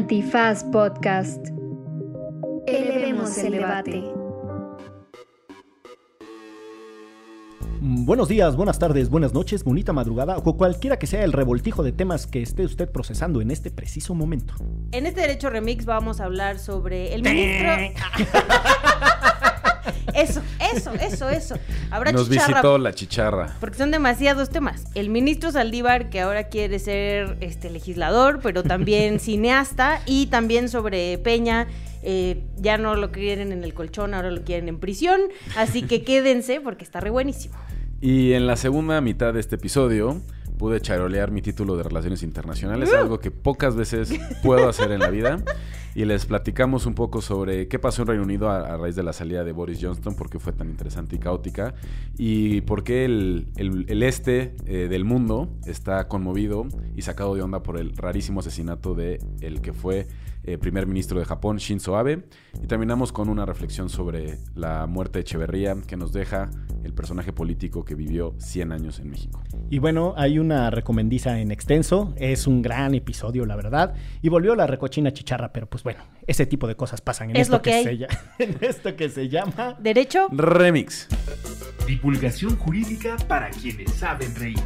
Antifaz Podcast. Elevemos el debate. Buenos días, buenas tardes, buenas noches, bonita madrugada o cualquiera que sea el revoltijo de temas que esté usted procesando en este preciso momento. En este Derecho Remix vamos a hablar sobre el ministro. Eso, eso, eso, eso. Habrá Nos chicharra, visitó la chicharra. Porque son demasiados temas. El ministro Saldívar, que ahora quiere ser este legislador, pero también cineasta, y también sobre Peña. eh, ya no lo quieren en el colchón, ahora lo quieren en prisión. Así que quédense porque está re buenísimo. Y en la segunda mitad de este episodio pude charolear mi título de Relaciones Internacionales, algo que pocas veces puedo hacer en la vida. Y les platicamos un poco sobre qué pasó en Reino Unido a, a raíz de la salida de Boris Johnson, por qué fue tan interesante y caótica, y por qué el, el- el este eh, del mundo está conmovido y sacado de onda por el rarísimo asesinato de el que fue eh, primer ministro de Japón, Shinzo Abe. Y terminamos con una reflexión sobre la muerte de Echeverría que nos deja el personaje político que vivió 100 años en México. Y bueno, hay una recomendiza en extenso, es un gran episodio, la verdad, y volvió la recochina chicharra, pero pues bueno, ese tipo de cosas pasan en, Es esto, lo que hay. se, en esto que se llama... ¿Derecho? Remix. Divulgación jurídica para quienes saben reír.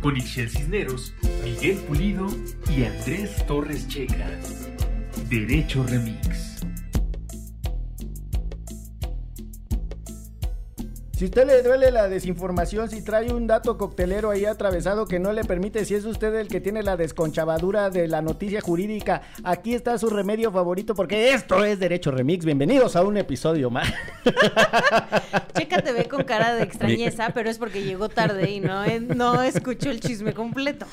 Con Ixel Cisneros, Miguel Pulido y Andrés Torres Checa. Derecho Remix. Si usted le duele la desinformación, si trae un dato coctelero ahí atravesado que no le permite, si es usted el que tiene la desconchavadura de la noticia jurídica, aquí está su remedio favorito porque esto es Derecho Remix. Bienvenidos a un episodio más. Checa te ve con cara de extrañeza, pero es porque llegó tarde y no, no escuchó el chisme completo.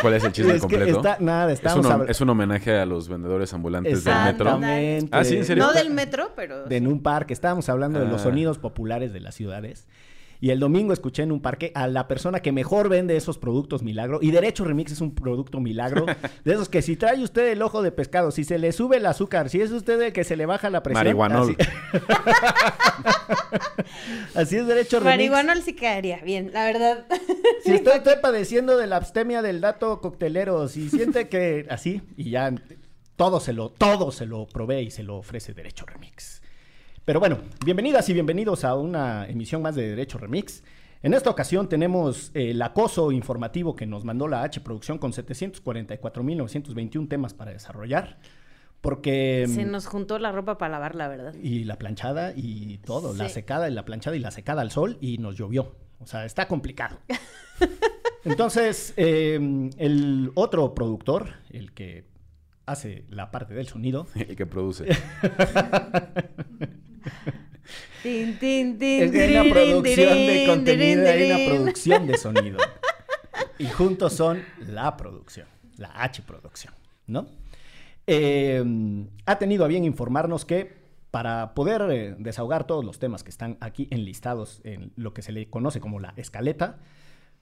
¿Cuál es el chisme Es que completo? está- nada, es, un, es un homenaje a los vendedores ambulantes del metro. Exactamente. Ah, ¿sí? ¿En serio? No del metro, pero... de en un parque. Estábamos hablando de los Ah. sonidos populares de las ciudades. Y el domingo escuché en un parque a la persona que mejor vende esos productos milagro. Y Derecho Remix es un producto milagro. De esos que si trae usted el ojo de pescado, si se le sube el azúcar, si es usted el que se le baja la presión. Marihuanol. Así, Así es Derecho Remix. Marihuana sí quedaría bien, la verdad. Si usted está padeciendo de la abstemia del dato coctelero, si siente que así, y ya todo se lo, todo se lo provee y se lo ofrece Derecho Remix. Pero bueno, bienvenidas y bienvenidos a una emisión más de Derecho Remix. En esta ocasión tenemos eh, el acoso informativo que nos mandó la H Producción con 744.921 temas para desarrollar. Porque... Se nos juntó la ropa para lavar, la verdad. Y la planchada y todo, la secada y la planchada y la secada al sol y nos llovió. O sea, está complicado. Entonces, eh, el otro productor, el que hace la parte del sonido, El que produce. Tin, tin, tin, es hay una producción de contenido, hay una producción de sonido. Y juntos son la producción, la H producción, ¿no? Eh, ha tenido a bien informarnos que para poder eh, desahogar todos los temas que están aquí enlistados en lo que se le conoce como la escaleta,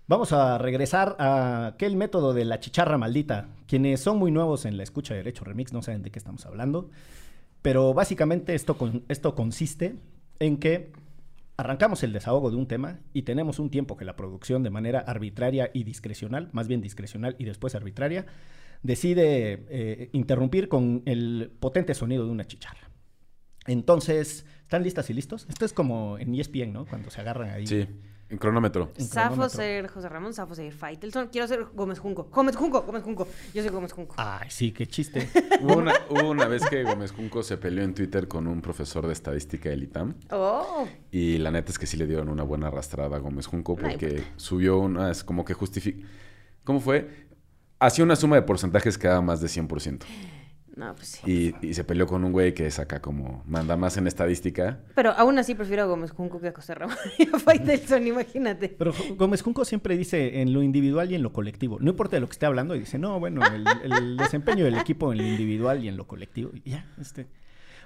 vamos a regresar a aquel método de la chicharra maldita. Quienes son muy nuevos en la escucha de Derecho Remix no saben de qué estamos hablando, pero básicamente esto, esto consiste en que arrancamos el desahogo de un tema y tenemos un tiempo que la producción de manera arbitraria y discrecional, más bien discrecional y después arbitraria, decide eh, interrumpir con el potente sonido de una chicharra. Entonces, ¿están listas y listos? Esto es como en ESPN, ¿no? Cuando se agarran ahí. Sí, en cronómetro. Safo ser José Ramón, Safo ser Faitelson. Quiero ser Gómez Junco. Gómez Junco, Gómez Junco. Yo soy Gómez Junco. Ay, sí, qué chiste. Hubo una, hubo una vez que Gómez Junco se peleó en Twitter con un profesor de estadística del ITAM. Oh, Y la neta es que sí le dieron una buena arrastrada a Gómez Junco Ay, porque subió una, es como que justifica... ¿Cómo fue? Hacía una suma de porcentajes que daba más de 100%. No, pues sí. Y, y se peleó con un güey que saca como... Manda más en estadística. Pero aún así prefiero a Gómez Junco que a José Ramón y a Faitelson, imagínate. Pero Gómez Junco siempre dice en lo individual y en lo colectivo. No importa de lo que esté hablando, y dice, no, bueno, el, el desempeño del equipo en lo individual y en lo colectivo. Y ya, este.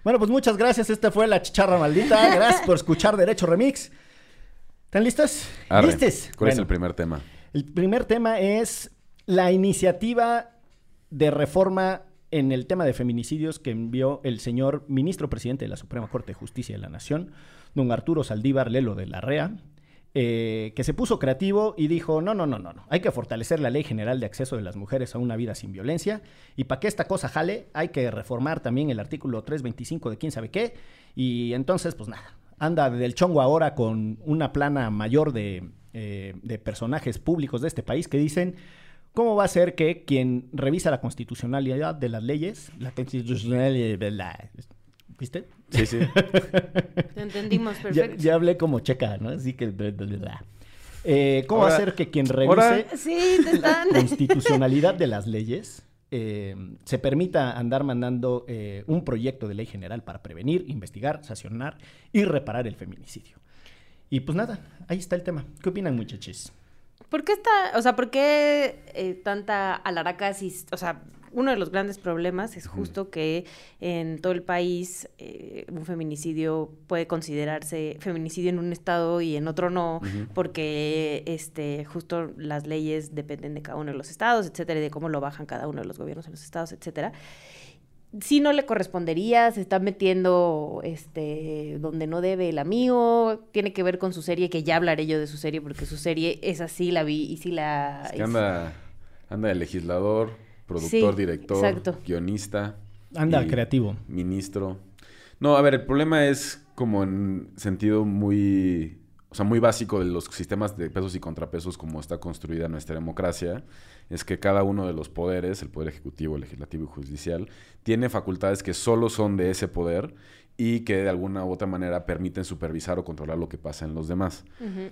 Bueno, pues muchas gracias. Esta fue la chicharra maldita. Gracias por escuchar Derecho Remix. ¿Están listos? Arre. ¿Listes? ¿Cuál es el primer tema? el primer tema es la iniciativa de reforma en el tema de feminicidios que envió el señor ministro presidente de la Suprema Corte de Justicia de la Nación, don Arturo Saldívar Lelo de la REA, eh, que se puso creativo y dijo, no, no, no, no, no, hay que fortalecer la ley general de acceso de las mujeres a una vida sin violencia y para que esta cosa jale hay que reformar también el artículo 325 de quién sabe qué y entonces pues nada, anda del chongo ahora con una plana mayor de, eh, de personajes públicos de este país que dicen... ¿Cómo va a ser que quien revisa la constitucionalidad de las leyes, la constitucionalidad de la... ¿Viste? Sí, sí. Te entendimos perfecto. ya hablé como checa, ¿no? Así que... Eh, ¿Cómo va a ser que quien revise Sí, la constitucionalidad de las leyes eh, se permita andar mandando eh, un proyecto de ley general para prevenir, investigar, sancionar y reparar el feminicidio? Y pues nada, ahí está el tema. ¿Qué opinan, muchachos? ¿Por qué está, o sea, por qué eh, tanta alaraca si, o sea, uno de los grandes problemas es justo que en todo el país eh, un feminicidio puede considerarse feminicidio en un estado y en otro no, porque este justo las leyes dependen de cada uno de los estados, etcétera, y de cómo lo bajan cada uno de los gobiernos en los estados, etcétera. Si no le correspondería, se está metiendo este donde no debe el amigo, tiene que ver con su serie, que ya hablaré yo de su serie, porque su serie es así, la vi y sí la... Es que y- anda, anda el legislador, productor, Sí, director, exacto. guionista. Anda, creativo. Ministro. No, a ver, el problema es como en sentido muy, o sea, muy básico de los sistemas de pesos y contrapesos como está construida nuestra democracia, es que cada uno de los poderes, el poder ejecutivo, legislativo y judicial, tiene facultades que solo son de ese poder y que de alguna u otra manera permiten supervisar o controlar lo que pasa en los demás. Ujú.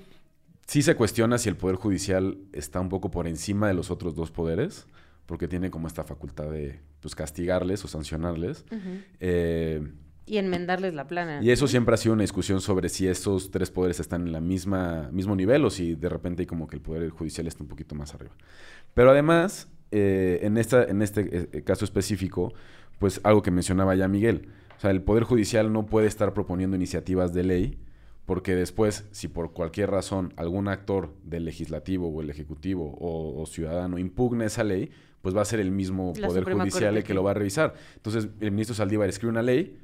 Sí se cuestiona si el Poder Judicial está un poco por encima de los otros dos poderes, porque tiene como esta facultad de pues, castigarles o sancionarles. Eh, Y enmendarles la plana. y eso siempre ha sido una discusión sobre si esos tres poderes están en la misma mismo nivel o si de repente hay como que el Poder Judicial está un poquito más arriba. Pero además, eh, en, esta, en este eh, caso específico, pues algo que mencionaba ya Miguel, o sea, el Poder Judicial no puede estar proponiendo iniciativas de ley porque después, si por cualquier razón algún actor del legislativo o el ejecutivo o, o ciudadano impugna esa ley, pues va a ser el mismo La Poder Suprema Judicial el que- lo va a revisar. Entonces, el ministro Saldívar escribe una ley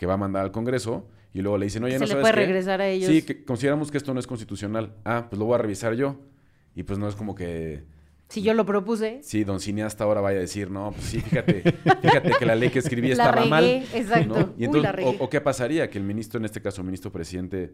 que va a mandar al Congreso y luego le dicen, oye, Se ¿no le sabes puede qué? regresar a ellos. Sí, que consideramos que esto no es constitucional. Ah, pues lo voy a revisar yo. Y pues no es como que, Si yo lo propuse. sí, don cineasta ahora vaya a decir, no, pues sí, fíjate, fíjate que la ley que escribí La estaba regué, mal. exacto. ¿no? Y Uy, la regué. o, o qué pasaría? Que el ministro, en este caso, el ministro presidente,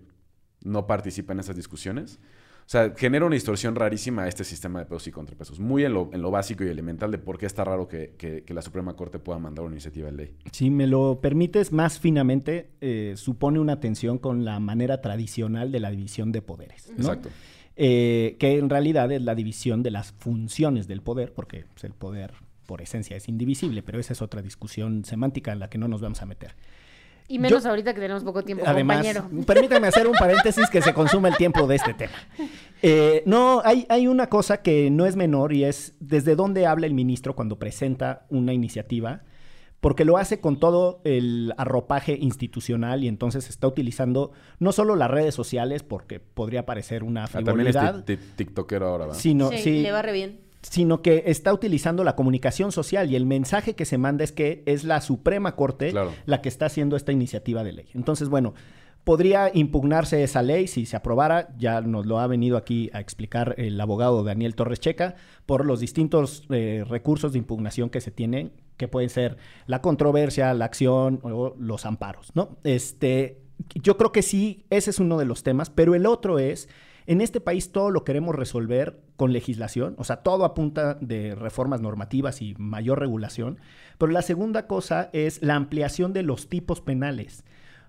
no participa en esas discusiones. O sea, genera una distorsión rarísima a este sistema de pesos y contrapesos. Muy en lo, en lo básico y elemental de por qué está raro que, que- que la Suprema Corte pueda mandar una iniciativa de ley. Si me lo permites, más finamente, eh, supone una tensión con la manera tradicional de la división de poderes. ¿no? Exacto. Eh, que en realidad es la división de las funciones del poder, porque pues, el poder por esencia es indivisible, pero esa es otra discusión semántica en la que no nos vamos a meter. Y menos Yo- ahorita que tenemos poco tiempo, Además, compañero. permítame hacer un paréntesis que se consuma el tiempo de este tema. Eh, no, hay, hay una cosa que no es menor y es desde dónde habla el ministro cuando presenta una iniciativa, porque lo hace con todo el arropaje institucional y entonces está utilizando no solo las redes sociales, porque podría parecer una Ah, también es frivolidad, ti- ti- tiktokero ahora, ¿verdad? sino, sí, sí, le va re bien. Sino que está utilizando la comunicación social y el mensaje que se manda es que es la Suprema Corte Claro. la que está haciendo esta iniciativa de ley. Entonces, bueno, podría impugnarse esa ley si se aprobara, ya nos lo ha venido aquí a explicar el abogado Daniel Torres Checa, por los distintos eh, recursos de impugnación que se tienen, que pueden ser la controversia, la acción o los amparos, ¿no? Este, yo creo que sí, ese es uno de los temas, pero el otro es, en este país todo lo queremos resolver con legislación, o sea, todo apunta de reformas normativas y mayor regulación, pero la segunda cosa es la ampliación de los tipos penales.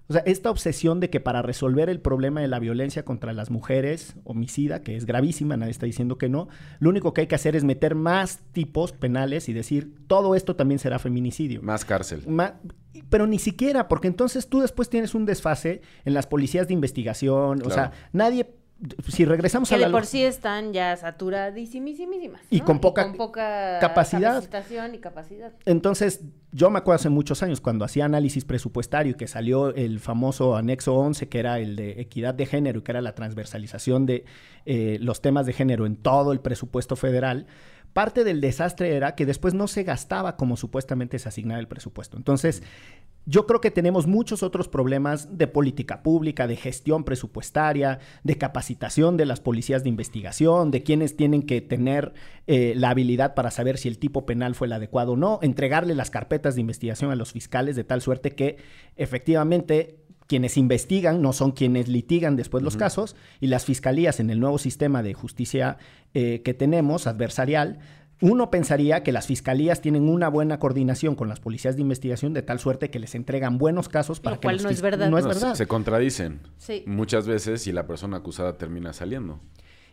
O sea, esta obsesión de que para resolver el problema de la violencia contra las mujeres, homicida, que es gravísima, nadie está diciendo que no, lo único que hay que hacer es meter más tipos penales y decir, todo esto también será feminicidio. Más cárcel. Ma- pero ni siquiera, porque entonces tú después tienes un desfase en las policías de investigación, o sea, nadie, si regresamos Que a la... de por sí están ya saturadísimísimas. Y ¿no? con poca poca capacidad. capacitación y capacidad. Entonces, yo me acuerdo hace muchos años cuando hacía análisis presupuestario y que salió el famoso anexo 11, que era el de equidad de género y que era la transversalización de eh, los temas de género en todo el presupuesto federal, parte del desastre era que después no se gastaba como supuestamente se asignaba el presupuesto. Entonces, yo creo que tenemos muchos otros problemas de política pública, de gestión presupuestaria, de capacitación de las policías de investigación, de quienes tienen que tener eh, la habilidad para saber si el tipo penal fue el adecuado o no, entregarle las carpetas de investigación a los fiscales de tal suerte que efectivamente quienes investigan no son quienes litigan después los casos y las fiscalías en el nuevo sistema de justicia eh, que tenemos, adversarial, uno pensaría que las fiscalías tienen una buena coordinación con las policías de investigación de tal suerte que les entregan buenos casos para Lo que cual los no es verdad. No es No, se- verdad. Se, contradicen Sí. muchas veces y la persona acusada termina saliendo.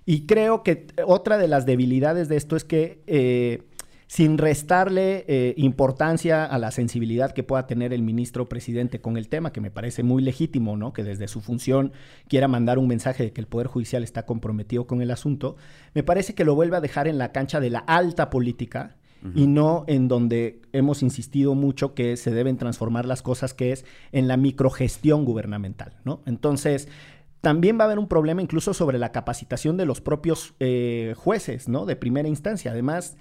Y creo que otra de las debilidades de esto es que eh, sin restarle eh, importancia a la sensibilidad que pueda tener el ministro presidente con el tema, que me parece muy legítimo, ¿no? Que desde su función quiera mandar un mensaje de que el Poder Judicial está comprometido con el asunto, me parece que lo vuelve a dejar en la cancha de la alta política y no en donde hemos insistido mucho que se deben transformar las cosas, que es en la microgestión gubernamental, ¿no? Entonces, también va a haber un problema incluso sobre la capacitación de los propios eh, jueces, ¿no? De primera instancia. Además,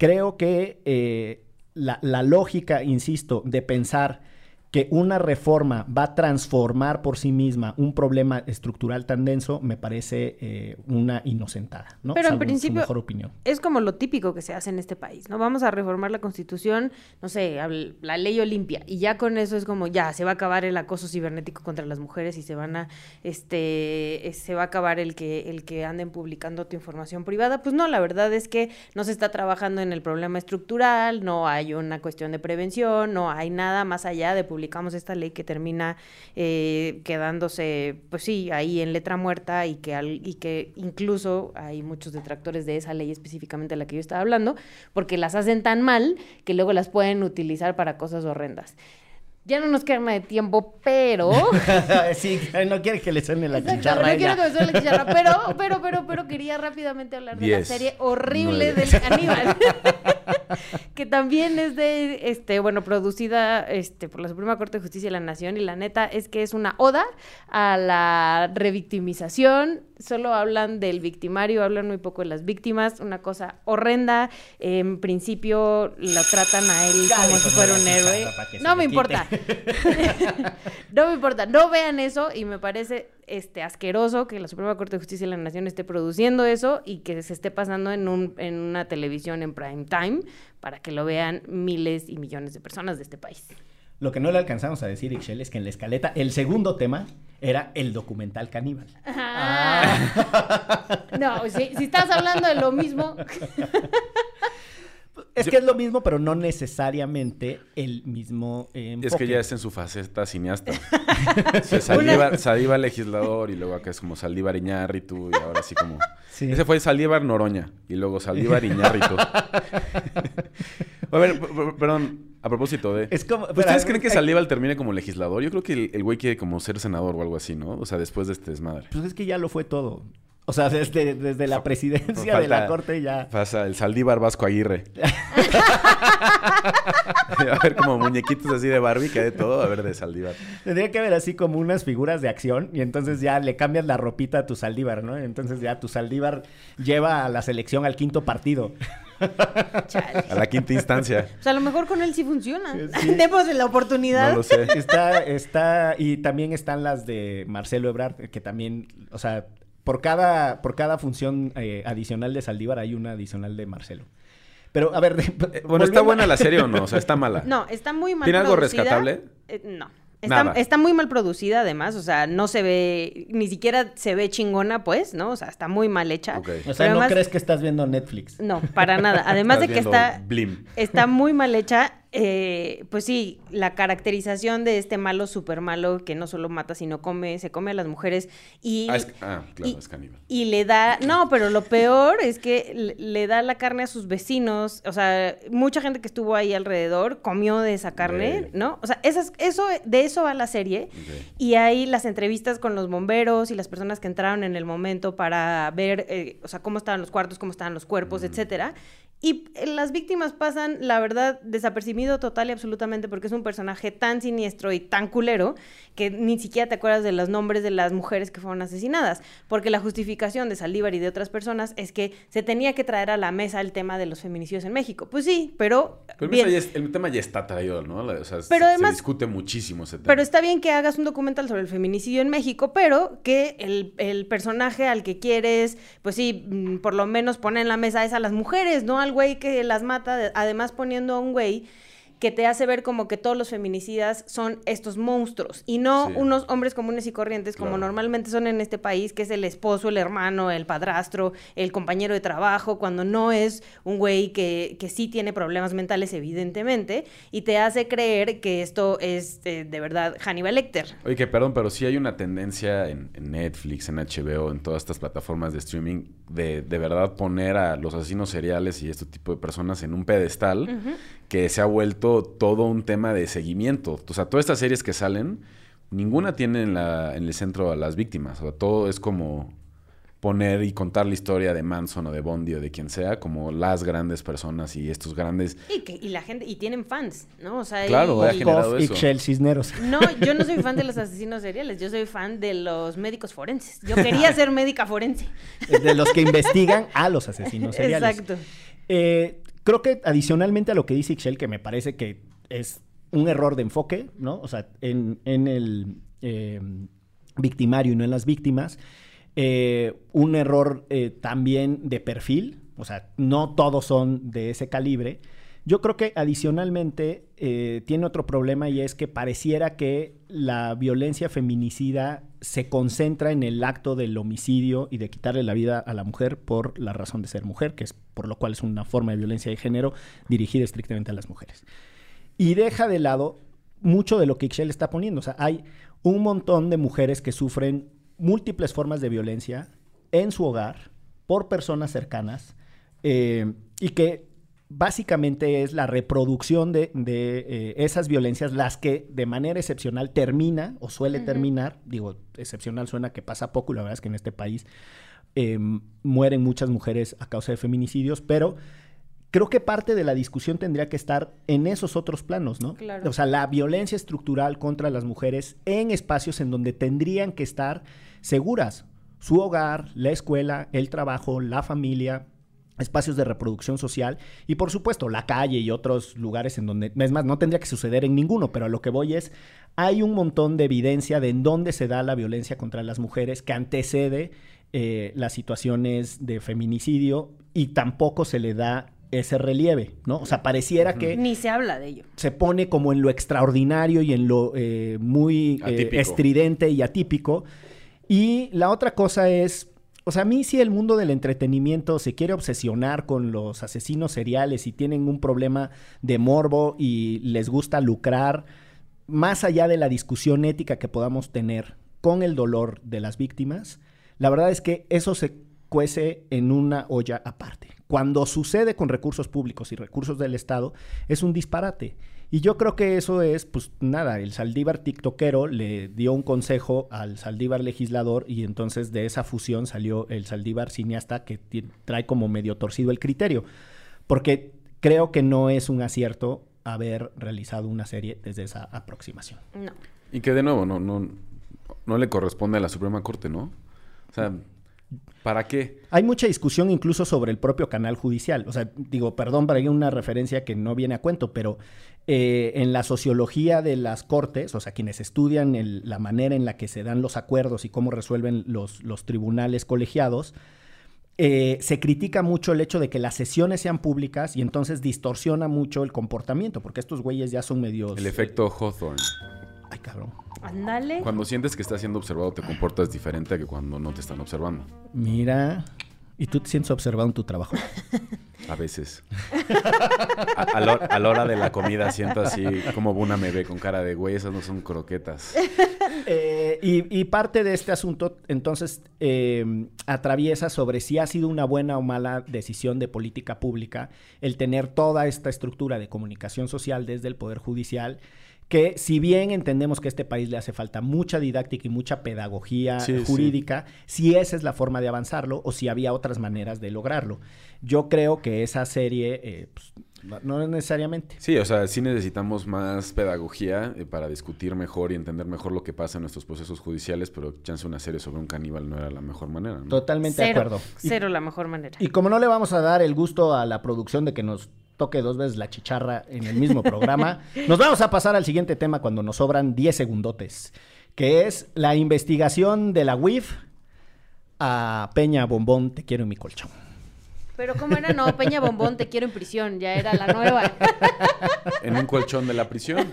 creo que eh, la, la lógica, insisto, de pensar que una reforma va a transformar por sí misma un problema estructural tan denso, me parece eh, una inocentada, ¿no? Pero en Salvo su principio- mejor opinión. es como lo típico que se hace en este país, ¿no? Vamos a reformar la constitución, no sé, la ley Olimpia, y ya con eso es como, ya, se va a acabar el acoso cibernético contra las mujeres y se van a, este, eh, se va a acabar el que, el que anden publicando tu información privada. Pues no, la verdad es que no se está trabajando en el problema estructural, no hay una cuestión de prevención, no hay nada más allá de publicamos esta ley que termina eh, quedándose, pues sí, ahí en letra muerta y que, al- y que incluso hay muchos detractores de esa ley específicamente de la que yo estaba hablando, porque las hacen tan mal que luego las pueden utilizar para cosas horrendas. Ya no nos queda nada de tiempo, pero... sí, no quiere que le suene la Exacto, chicharra no quiero que me suene la chicharra, pero, pero, pero, pero quería rápidamente hablar de la serie horrible nueve. del caníbal. que también es de, este, bueno, producida este, por la Suprema Corte de Justicia de la Nación y la neta es que es una oda a la revictimización. Solo hablan del victimario, hablan muy poco de las víctimas, una cosa horrenda. En principio lo tratan a él Ya como si fuera un héroe. No me importa. no me importa, no vean eso y me parece este asqueroso que la Suprema Corte de Justicia de la Nación esté produciendo eso y que se esté pasando en, un, en una televisión en prime time para que lo vean miles y millones de personas de este país. Lo que no le alcanzamos a decir, Ixchel, es que en la escaleta el segundo tema era el documental caníbal. Ah. No, si, si estás hablando de lo mismo, Es que es lo mismo, pero no necesariamente el mismo eh, Es que ya es en su faceta cineasta. O sea, Saldívar, Saldívar legislador y luego acá es como Saldívar Iñárritu y ahora sí como... Sí. Ese fue Saldívar Noroña y luego Saldívar Iñárritu. a ver, perdón, a propósito de... Es como- ¿Ustedes creen que Saldívar termine como legislador? Yo creo que el, el güey quiere como ser senador o algo así, ¿no? O sea, después de este desmadre. Pues es que ya lo fue todo. O sea, desde, desde la presidencia de la corte ya. Pasa el Saldívar Vasco Aguirre. a ver, como muñequitos así de Barbie, que de todo, a ver, de Saldívar. Tendría que haber así como unas figuras de acción y entonces ya le cambias la ropita a tu Saldívar, ¿no? Entonces ya tu Saldívar lleva a la selección al quinto partido. chale. A la quinta instancia. Pues a lo mejor con él sí funciona. Sí. Demos la oportunidad. No lo sé. Está, está, y también están las de Marcelo Ebrard, que también, o sea, por cada, por cada función eh, adicional de Saldívar hay una adicional de Marcelo. Pero, a ver, Eh, Bueno, ¿está buena la serie o no? O sea, ¿está mala? No, está muy mal ¿Tiene algo producida. rescatable? Eh, no. Está, Nada. está muy mal producida, además. O sea, no se ve, ni siquiera se ve chingona, pues, ¿no? O sea, está muy mal hecha. O sea, Pero ¿no además- crees que estás viendo Netflix? No, para nada. Además de que está, Blim. está muy mal hecha. Eh, pues sí, la caracterización de este malo súper malo que no solo mata, sino come, se come a las mujeres y... Ah, es- ah, claro, y- es caníbal. Y le da, no, pero lo peor es que le, le da la carne a sus vecinos. O sea, mucha gente que estuvo ahí alrededor comió de esa carne. ¿no? O sea, esas, eso, de eso va la serie. Y hay las entrevistas con los bomberos y las personas que entraron en el momento para ver, eh, o sea, cómo estaban los cuartos, cómo estaban los cuerpos, etcétera. Y eh, las víctimas pasan, la verdad, desapercibidas total y absolutamente porque es un personaje tan siniestro y tan culero que ni siquiera te acuerdas de los nombres de las mujeres que fueron asesinadas. Porque la justificación de Saldívar y de otras personas es que se tenía que traer a la mesa el tema de los feminicidios en México. Pues sí, pero. Pero bien. es- el tema ya está traído, ¿no? O sea, Pero se, además- se discute muchísimo ese tema. Pero está bien que hagas un documental sobre el feminicidio en México, pero que el, el personaje al que quieres, pues sí, mm, por lo menos poner en la mesa es a las mujeres, no al güey que las mata, de- además poniendo a un güey que te hace ver como que todos los feminicidas son estos monstruos y no Sí. unos hombres comunes y corrientes como Claro. normalmente son en este país, que es el esposo, el hermano, el padrastro, el compañero de trabajo, cuando no es un güey que, que sí tiene problemas mentales, evidentemente, y te hace creer que esto es eh, de verdad Hannibal Lecter. Oye, que perdón, pero sí hay una tendencia en, en Netflix, en HBO, en todas estas plataformas de streaming, de de verdad poner a los asesinos seriales y este tipo de personas en un pedestal que se ha vuelto todo un tema de seguimiento. O sea, todas estas series que salen, ninguna tiene en, la, en el centro a las víctimas. O sea, todo es como poner y contar la historia de Manson o de Bondi o de quien sea, como las grandes personas y estos grandes... Y, que, y la gente, y tienen fans, ¿no? O sea, Claro, y- ha y- generado Koff y eso. Shell Cisneros. No, yo no soy fan de los asesinos seriales, yo soy fan de los médicos forenses. Yo quería ser médica forense. De los que investigan a los asesinos seriales. Exacto. Eh, creo que adicionalmente a lo que dice Ixchel, que me parece que es un error de enfoque, ¿no? O sea, en, en el eh, victimario y no en las víctimas. Eh, un error eh, también de perfil, o sea, no todos son de ese calibre. Yo creo que adicionalmente eh, tiene otro problema y es que pareciera que la violencia feminicida se concentra en el acto del homicidio y de quitarle la vida a la mujer por la razón de ser mujer, que es por lo cual es una forma de violencia de género dirigida estrictamente a las mujeres. Y deja de lado mucho de lo que Ixchel está poniendo. O sea, hay un montón de mujeres que sufren múltiples formas de violencia en su hogar por personas cercanas eh, y que básicamente es la reproducción de, de, eh, esas violencias las que de manera excepcional termina o suele terminar, digo, excepcional suena que pasa poco, la verdad es que en este país eh, mueren muchas mujeres a causa de feminicidios, pero creo que parte de la discusión tendría que estar en esos otros planos, ¿no? Claro. O sea, la violencia estructural contra las mujeres en espacios en donde tendrían que estar seguras. Su hogar, la escuela, el trabajo, la familia, espacios de reproducción social y por supuesto la calle y otros lugares en donde, es más, no tendría que suceder en ninguno, pero a lo que voy es, hay un montón de evidencia de en dónde se da la violencia contra las mujeres que antecede eh, las situaciones de feminicidio y tampoco se le da ese relieve, ¿no? O sea, pareciera que Ni se habla de ello. se pone como en lo extraordinario y en lo eh, muy eh, estridente y atípico. Y la otra cosa es, o sea, a mí si el mundo del entretenimiento se quiere obsesionar con los asesinos seriales y tienen un problema de morbo y les gusta lucrar, más allá de la discusión ética que podamos tener con el dolor de las víctimas, la verdad es que eso se cuece en una olla aparte. Cuando sucede con recursos públicos y recursos del Estado, es un disparate. Y yo creo que eso es, pues nada, el Saldívar tiktokero le dio un consejo al Saldívar legislador y entonces de esa fusión salió el Saldívar cineasta que trae como medio torcido el criterio. Porque creo que no es un acierto haber realizado una serie desde esa aproximación. No. Y que de nuevo, no, no, no le corresponde a la Suprema Corte, ¿no? O sea, ¿para qué? Hay mucha discusión incluso sobre el propio canal judicial. O sea, digo, perdón para una referencia que no viene a cuento, pero eh, en la sociología de las cortes, o sea, quienes estudian el- la manera en la que se dan los acuerdos y cómo resuelven los, los tribunales colegiados, eh, se critica mucho el hecho de que las sesiones sean públicas y entonces distorsiona mucho el comportamiento, porque estos güeyes ya son medios... El efecto Hawthorne. Ay, cabrón. Ándale. Cuando sientes que estás siendo observado, te comportas diferente a que cuando no te están observando. Mira... ¿Y tú te sientes observado en tu trabajo? A veces. A, a la, a la hora de la comida siento así como Buna me ve con cara de güey, esas no son croquetas. Eh, y, y parte de este asunto, entonces, eh, atraviesa sobre si ha sido una buena o mala decisión de política pública el tener toda esta estructura de comunicación social desde el Poder Judicial que si bien entendemos que a este país le hace falta mucha didáctica y mucha pedagogía Sí, sí. jurídica, si esa es la forma de avanzarlo o si había otras maneras de lograrlo. Yo creo que esa serie, eh, pues, no- no necesariamente. Sí, o sea, sí necesitamos más pedagogía eh, para discutir mejor y entender mejor lo que pasa en nuestros procesos judiciales, pero chance una serie sobre un caníbal no era la mejor manera, ¿no? Totalmente de Cero, acuerdo. Y- cero la mejor manera. Y como no le vamos a dar el gusto a la producción de que nos toque dos veces la chicharra en el mismo programa, nos vamos a pasar al siguiente tema cuando nos sobran 10 segundotes, que es la investigación de la UIF a Peña Bombón, te quiero en mi colchón. Pero ¿cómo era? No, Peña Bombón, te quiero en prisión, ya era la nueva. En un colchón de la prisión.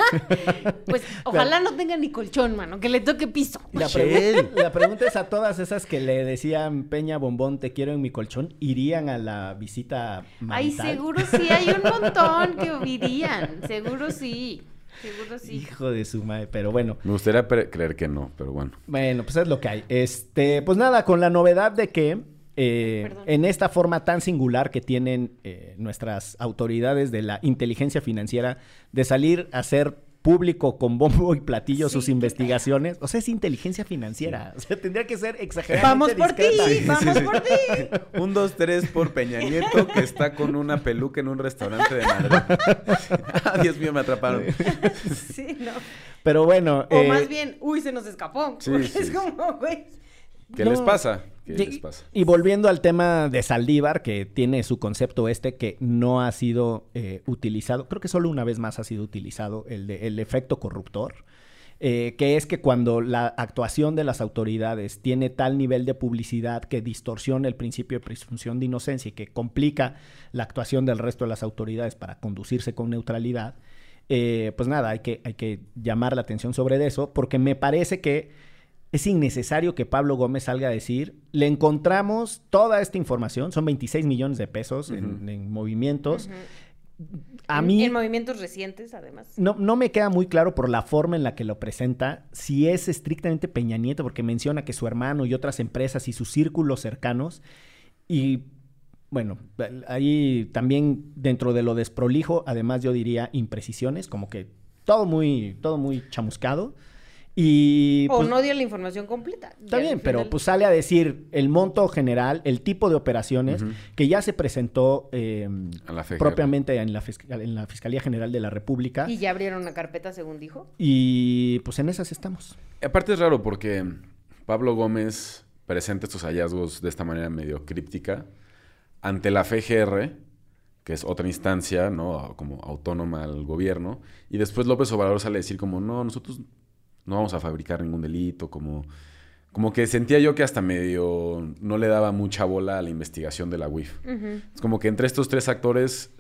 Pues ojalá no tenga ni colchón, mano, que le toque piso. La, pregu- la pregunta es a todas esas que le decían Peña Bombón, te quiero en mi colchón, ¿irían a la visita Ay, marital? seguro sí, hay un montón que irían, seguro sí, seguro sí. Hijo de su madre, pero bueno. Me gustaría creer que no, pero bueno. Bueno, pues es lo que hay. Este, pues nada, con la novedad de que eh, en esta forma tan singular que tienen eh, nuestras autoridades de la inteligencia financiera de salir a hacer público con bombo y platillo Sí, sus ¿qué investigaciones, o sea, es inteligencia financiera, o sea, tendría que ser exageradamente Vamos por ti, discreta. vamos por ti. Un, dos, tres por Peña Nieto que está con una peluca en un restaurante de Madrid. ah, Dios mío, me atraparon. Sí, no. Pero bueno, O eh, más bien, uy, se nos escapó. Sí, porque sí, es sí. como, güey. ¿Qué No. les pasa? ¿Qué Y- les pasa? Y volviendo al tema de Saldívar, que tiene su concepto este que no ha sido eh, utilizado, creo que solo una vez más ha sido utilizado, el, de, el efecto corruptor, eh, que es que cuando la actuación de las autoridades tiene tal nivel de publicidad que distorsiona el principio de presunción de inocencia y que complica la actuación del resto de las autoridades para conducirse con neutralidad, eh, pues nada, hay que, hay que llamar la atención sobre eso, porque me parece que es innecesario que Pablo Gómez salga a decir, le encontramos toda esta información, son 26 millones de pesos en, movimientos. A En- mí En movimientos recientes, además. no, no me queda muy claro por la forma en la que lo presenta si es estrictamente Peña Nieto, porque menciona que su hermano y otras empresas y sus círculos cercanos. Y bueno, ahí también dentro de lo desprolijo, además yo diría imprecisiones, como que todo muy, todo muy chamuscado. Y o pues, no dio la información completa. Está bien, pero pues sale a decir el monto general, el tipo de operaciones que ya se presentó eh, A la FGR. propiamente en la, en la Fiscalía General de la República. Y ya abrieron una carpeta, según dijo. Y pues en esas estamos. Aparte es raro porque Pablo Gómez presenta estos hallazgos de esta manera medio críptica ante la FGR, que es otra instancia, ¿no? Como autónoma al gobierno. Y después López Obrador sale a decir como, no, nosotros no vamos a fabricar ningún delito, como... Como que sentía yo que hasta medio no le daba mucha bola a la investigación de la UIF. Ujú. Es como que entre estos tres actores,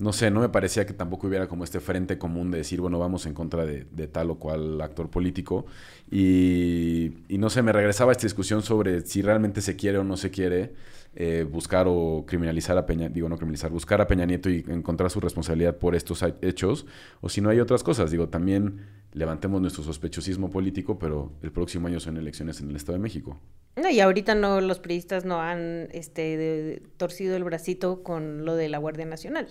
no sé, no me parecía que tampoco hubiera como este frente común de decir, bueno, vamos en contra de, de tal o cual actor político. Y, y no sé, me regresaba a esta discusión sobre si realmente se quiere o no se quiere eh, buscar o criminalizar a Peña, digo, no criminalizar, buscar a Peña Nieto y encontrar su responsabilidad por estos hechos, o si no hay otras cosas. Digo, también levantemos nuestro sospechosismo político, pero el próximo año son elecciones en el Estado de México. No, y ahorita no, los periodistas no han este, torcido el bracito con lo de la Guardia Nacional.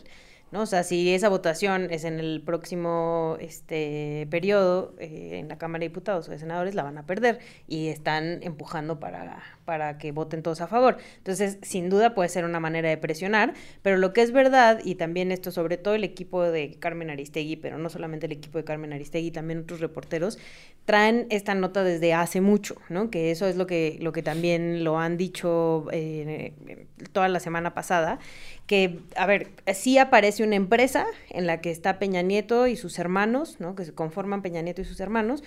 ¿no? O sea, si esa votación es en el próximo este, periodo eh, en la Cámara de Diputados o de Senadores, la van a perder y están empujando para, para que voten todos a favor. Entonces, sin duda puede ser una manera de presionar, pero lo que es verdad, y también esto sobre todo el equipo de Carmen Aristegui, pero no solamente el equipo de Carmen Aristegui, también otros reporteros, traen esta nota desde hace mucho, ¿no? Que eso es lo que, lo que también lo han dicho eh, toda la semana pasada, que, a ver, sí aparece una empresa en la que está Peña Nieto y sus hermanos, ¿no? Que se conforman Peña Nieto y sus hermanos,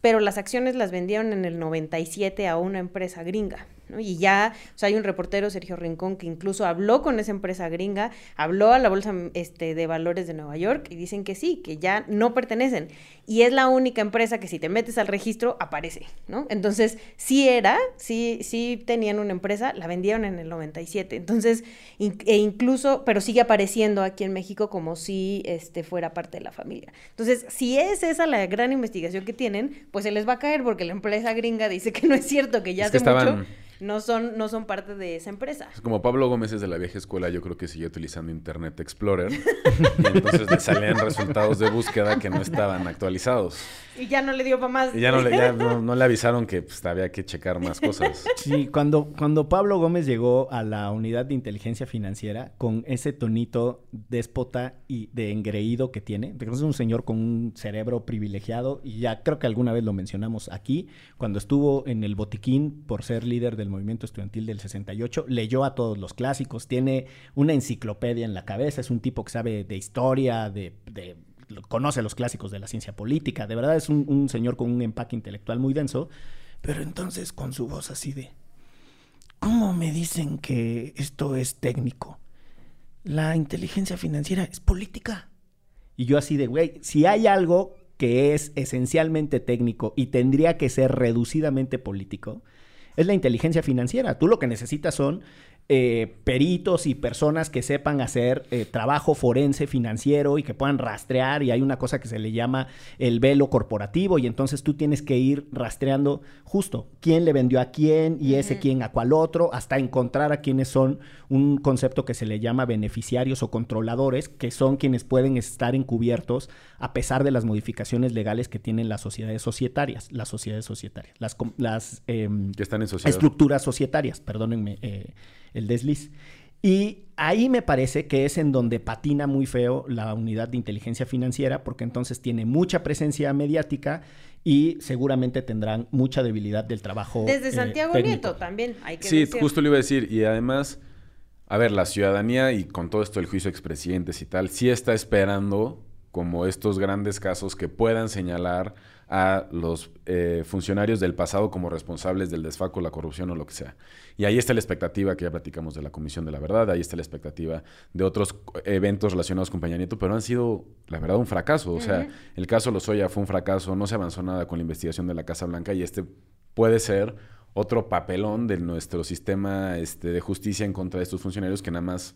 pero las acciones las vendieron en el 97 a una empresa gringa. ¿No? Y ya, o sea, hay un reportero, Sergio Rincón, que incluso habló con esa empresa gringa, habló a la Bolsa este, de Valores de Nueva York y dicen que sí, que ya no pertenecen. Y es la única empresa que si te metes al registro aparece, ¿no? Entonces, sí era, sí, sí tenían una empresa, la vendieron en el 97. Entonces, in- e incluso, pero sigue apareciendo aquí en México como si este, fuera parte de la familia. Entonces, si es esa la gran investigación que tienen, pues se les va a caer porque la empresa gringa dice que no es cierto, que ya es que hace estaban, mucho. No son, no son parte de esa empresa. Como Pablo Gómez es de la vieja escuela, yo creo que siguió utilizando Internet Explorer. y entonces le salían resultados de búsqueda que no estaban actualizados. Y ya no le dio para más. Y ya no le, ya no- no le avisaron que pues, había que checar más cosas. Sí, cuando, cuando Pablo Gómez llegó a la unidad de inteligencia financiera con ese tonito déspota y de engreído que tiene, porque es un señor con un cerebro privilegiado y ya creo que alguna vez lo mencionamos aquí, cuando estuvo en el botiquín por ser líder del movimiento estudiantil del 68, leyó a todos los clásicos, tiene una enciclopedia en la cabeza, es un tipo que sabe de historia, de... conoce los clásicos de la ciencia política, de verdad es un, un señor con un empaque intelectual muy denso, pero entonces con su voz así de... ¿Cómo me dicen que esto es técnico? La inteligencia financiera es política. Y yo así de, güey, si hay algo que es esencialmente técnico y tendría que ser reducidamente político, es la inteligencia financiera. Tú lo que necesitas son eh, peritos y personas que sepan hacer eh, trabajo forense financiero y que puedan rastrear y hay una cosa que se le llama el velo corporativo y entonces tú tienes que ir rastreando justo quién le vendió a quién y ese quién a cuál otro hasta encontrar a quienes son un concepto que se le llama beneficiarios o controladores que son quienes pueden estar encubiertos a pesar de las modificaciones legales que tienen las sociedades societarias, las sociedades societarias, las, com- las em, Que están en sociedad. estructuras societarias, perdónenme eh, el desliz. Y ahí me parece que es en donde patina muy feo la unidad de inteligencia financiera, porque entonces tiene mucha presencia mediática y seguramente tendrán mucha debilidad del trabajo. Desde eh, Santiago. Nieto también, hay que Sí, decir. justo lo iba a decir. Y además, a ver, la ciudadanía y con todo esto del juicio de expresidentes y tal, sí está esperando como estos grandes casos que puedan señalar a los eh, funcionarios del pasado como responsables del desfaco, la corrupción o lo que sea. Y ahí está la expectativa que ya platicamos de la Comisión de la Verdad, ahí está la expectativa de otros eventos relacionados con Peña Nieto, pero han sido, la verdad, un fracaso. O sea, el caso Lozoya fue un fracaso, no se avanzó nada con la investigación de la Casa Blanca y este puede ser otro papelón de nuestro sistema este, de justicia en contra de estos funcionarios que nada más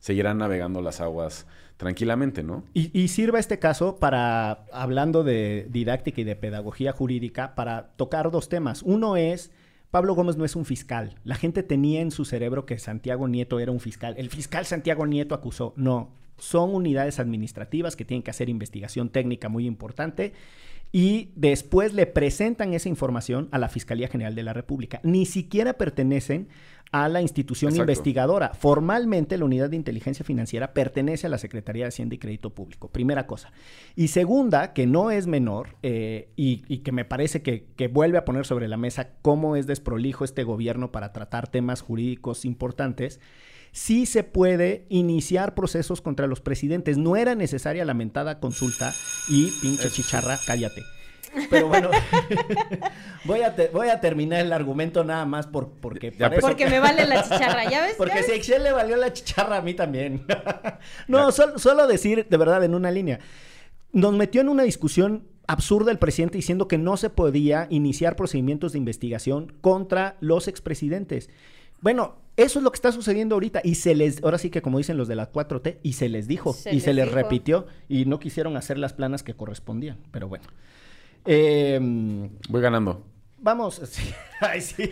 seguirán navegando las aguas tranquilamente, ¿no? Y, y sirva este caso para, hablando de didáctica y de pedagogía jurídica, para tocar dos temas. Uno es, Pablo Gómez no es un fiscal. La gente tenía en su cerebro que Santiago Nieto era un fiscal. El fiscal Santiago Nieto acusó. No, son unidades administrativas que tienen que hacer investigación técnica muy importante y después le presentan esa información a la Fiscalía General de la República. Ni siquiera pertenecen a la institución Exacto. investigadora. Formalmente, la unidad de inteligencia financiera pertenece a la Secretaría de Hacienda y Crédito Público. Primera cosa. Y segunda, que no es menor eh, y, y que me parece que, que vuelve a poner sobre la mesa cómo es desprolijo este gobierno para tratar temas jurídicos importantes. Sí se puede iniciar procesos contra los presidentes. No era necesaria la mentada consulta y pinche chicharra, cállate. Pero bueno, voy, a te- voy a terminar el argumento nada más por, porque Ya, para eso- Porque me vale la chicharra, ¿ya ves? porque ¿Ya si a Excel le valió la chicharra a mí también. no, sol- solo decir de verdad en una línea. Nos metió en una discusión absurda el presidente diciendo que no se podía iniciar procedimientos de investigación contra los expresidentes. Bueno, eso es lo que está sucediendo ahorita y se les, ahora sí que como dicen los de la 4T, y se les dijo, Se y se les dijo. repitió y no quisieron hacer las planas que correspondían, pero bueno. Em, Voy ganando. vamos, sí. Ay, sí.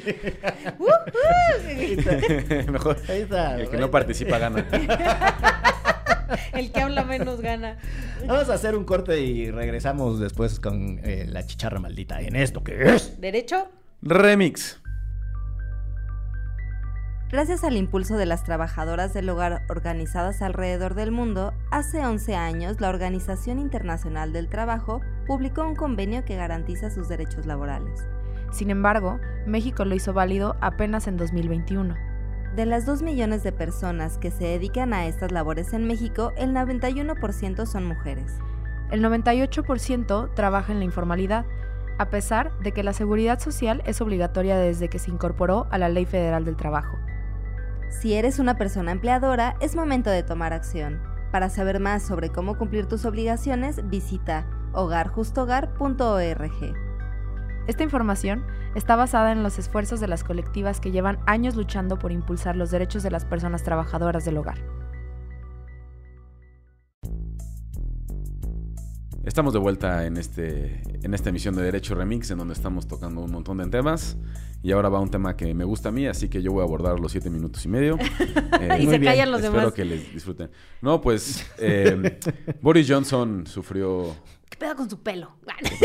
Mejor. Ahí está, El que no participa gana. El que habla menos gana. Vamos a hacer un corte y regresamos después con eh, la chicharra maldita en esto que es. ¿Derecho? Remix. Gracias al impulso de las trabajadoras del hogar organizadas alrededor del mundo, hace 11 años la Organización Internacional del Trabajo publicó un convenio que garantiza sus derechos laborales. Sin embargo, México lo hizo válido apenas en 2021. De las 2 millones de personas que se dedican a estas labores en México, el 91% son mujeres. El 98% trabaja en la informalidad, a pesar de que la seguridad social es obligatoria desde que se incorporó a la Ley Federal del Trabajo. Si eres una persona empleadora, es momento de tomar acción. Para saber más sobre cómo cumplir tus obligaciones, visita hogarjustohogar.org. Esta información está basada en los esfuerzos de las colectivas que llevan años luchando por impulsar los derechos de las personas trabajadoras del hogar. Estamos de vuelta en, este, en esta emisión de Derecho Remix, en donde estamos tocando un montón de temas. Y ahora va un tema que me gusta a mí, así que yo voy a abordar los siete minutos y medio. Eh, y se bien. callan los espero demás. que les disfruten. No, pues eh, Boris Johnson sufrió... ¿Qué pedo con su pelo?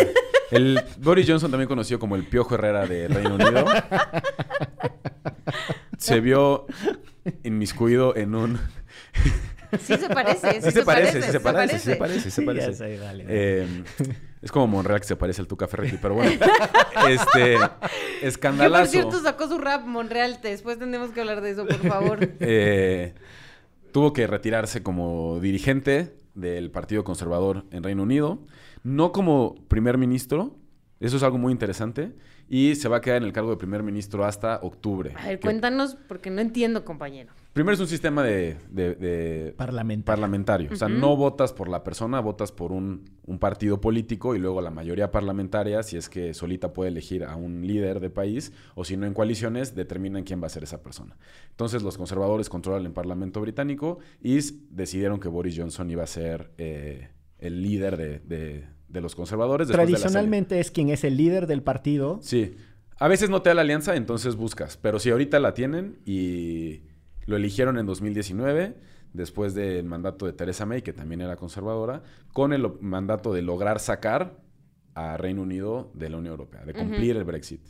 El Boris Johnson, también conocido como el Piojo Herrera de Reino Unido, se vio inmiscuido en un... Sí se parece, sí, Sí se parece, sí se parece, sí se parece, sí se parece. sé, dale, dale. Eh, es como Monreal que se parece al Tuca Ferretti, pero bueno. este Que por escandalazo. cierto sacó su rap Monreal. Después tendremos que hablar de eso, por favor. Eh, tuvo que retirarse como dirigente del Partido Conservador en Reino Unido, no como primer ministro, eso es algo muy interesante, y se va a quedar en el cargo de primer ministro hasta octubre. A ver, Que- cuéntanos, porque no entiendo, compañero. Primero es un sistema de, de- de Parlamentario. parlamentario. O sea, no votas por la persona, votas por un, un partido político y luego la mayoría parlamentaria, si es que solita puede elegir a un líder de país, o si no en coaliciones, determinan quién va a ser esa persona. Entonces los conservadores controlan el Parlamento británico y decidieron que Boris Johnson iba a ser eh, el líder de, de- de los conservadores. después de la Tradicionalmente es quien es el líder del partido. Sí. A veces no te da la alianza, entonces buscas. Pero si ahorita la tienen y lo eligieron en 2019, después del mandato de Theresa May, que también era conservadora, con el mandato de lograr sacar a Reino Unido de la Unión Europea, de cumplir el Brexit.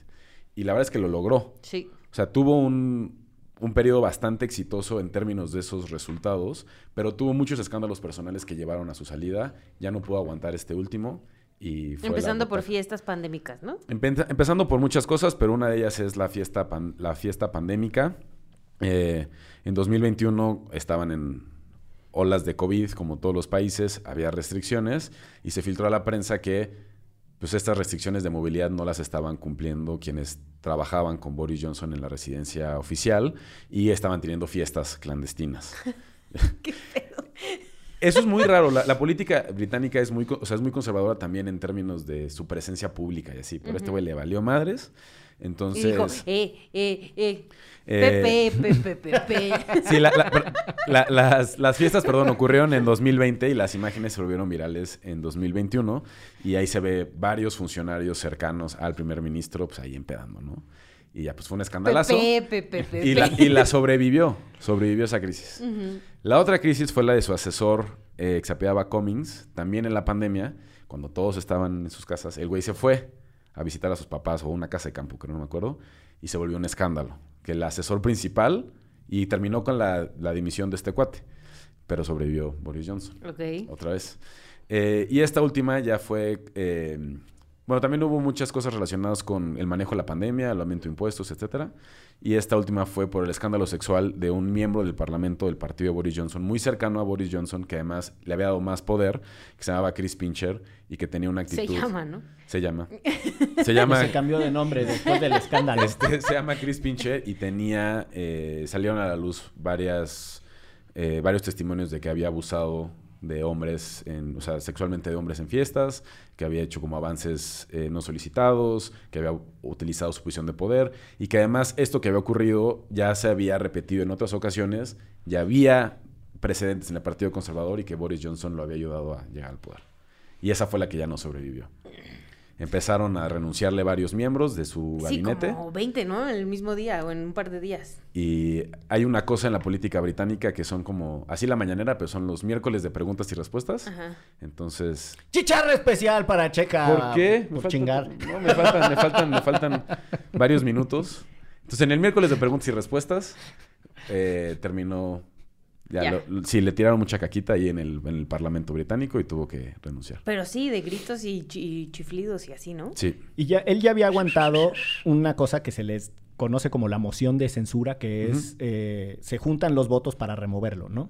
Y la verdad es que lo logró. Sí. O sea, tuvo un, un periodo bastante exitoso en términos de esos resultados, pero tuvo muchos escándalos personales que llevaron a su salida. Ya no pudo aguantar este último y fue Empezando por fiestas pandémicas, ¿no? Empe- empezando por muchas cosas, pero una de ellas es la fiesta, pan- la fiesta pandémica. Eh, en 2021 estaban en olas de COVID, como todos los países, había restricciones y se filtró a la prensa que pues, estas restricciones de movilidad no las estaban cumpliendo quienes trabajaban con Boris Johnson en la residencia oficial y estaban teniendo fiestas clandestinas. Eso es muy raro. La, la política británica es muy, o sea, es muy conservadora también en términos de su presencia pública y así. Pero a este güey le valió madres. Entonces. Y dijo, eh, eh, eh, Eh, Pepe, Pepe, Pepe. Sí, la- la- per- la- las, las fiestas, perdón, ocurrieron en 2020 y las imágenes se volvieron virales en 2021. Y ahí se ve varios funcionarios cercanos al primer ministro, pues ahí empedando, ¿no? Y ya, pues fue un escandalazo. Pepe, Pepe, Pepe. Y la, y la sobrevivió, sobrevivió esa crisis. La otra crisis fue la de su asesor, eh, apellidaba Cummings, también en la pandemia, cuando todos estaban en sus casas. El güey se fue a visitar a sus papás o una casa de campo, que no me acuerdo, y se volvió un escándalo. Que el asesor principal, y terminó con la, la dimisión de este cuate, pero sobrevivió Boris Johnson Ok. otra vez. Eh, y esta última ya fue... eh, bueno, también hubo muchas cosas relacionadas con el manejo de la pandemia, el aumento de impuestos, etcétera. Y esta última fue por el escándalo sexual de un miembro del Parlamento del partido de Boris Johnson, muy cercano a Boris Johnson, que además le había dado más poder, que se llamaba Chris Pincher y que tenía una Se actitud... llama, ¿no? Se llama. Se llama... Se cambió de nombre después del escándalo. Este, se llama Chris Pincher y tenía, eh, salieron a la luz varias, eh, varios testimonios de que había abusado de hombres, en, o sea, sexualmente de hombres en fiestas, que había hecho como avances eh, no solicitados, que había utilizado su posición de poder y que además esto que había ocurrido ya se había repetido en otras ocasiones, ya había precedentes en el Partido Conservador y que Boris Johnson lo había ayudado a llegar al poder. Y esa fue la que ya no sobrevivió. Empezaron a renunciarle varios miembros de su Sí, gabinete. como 20, ¿no? El mismo día o en un par de días. Y hay una cosa en la política británica que son como, así la mañanera, pero son los miércoles de preguntas y respuestas. Ajá. Entonces, Chicharra especial para Checa. ¿por qué? Me Por falta- chingar. No, me faltan, me faltan, me faltan varios minutos. Entonces, en el miércoles de preguntas y respuestas, eh, terminó. Ya, Ya. lo- sí, le tiraron mucha caquita ahí en el, en el Parlamento británico y tuvo que renunciar. Pero sí, de gritos y, chi- y chiflidos y así, ¿no? Sí. Y ya, él ya había aguantado una cosa que se les conoce como la moción de censura, que es, eh, se juntan los votos para removerlo, ¿no?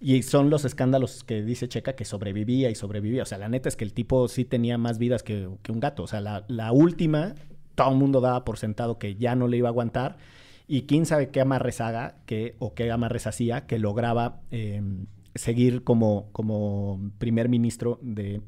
Y son los escándalos que dice Checa que sobrevivía y sobrevivía. O sea, la neta es que el tipo sí tenía más vidas que, que un gato. O sea, la, la última, todo el mundo daba por sentado que ya no le iba a aguantar. Y quién sabe qué amarres haga, que, o qué amarres hacía, que lograba eh, seguir como, como primer ministro del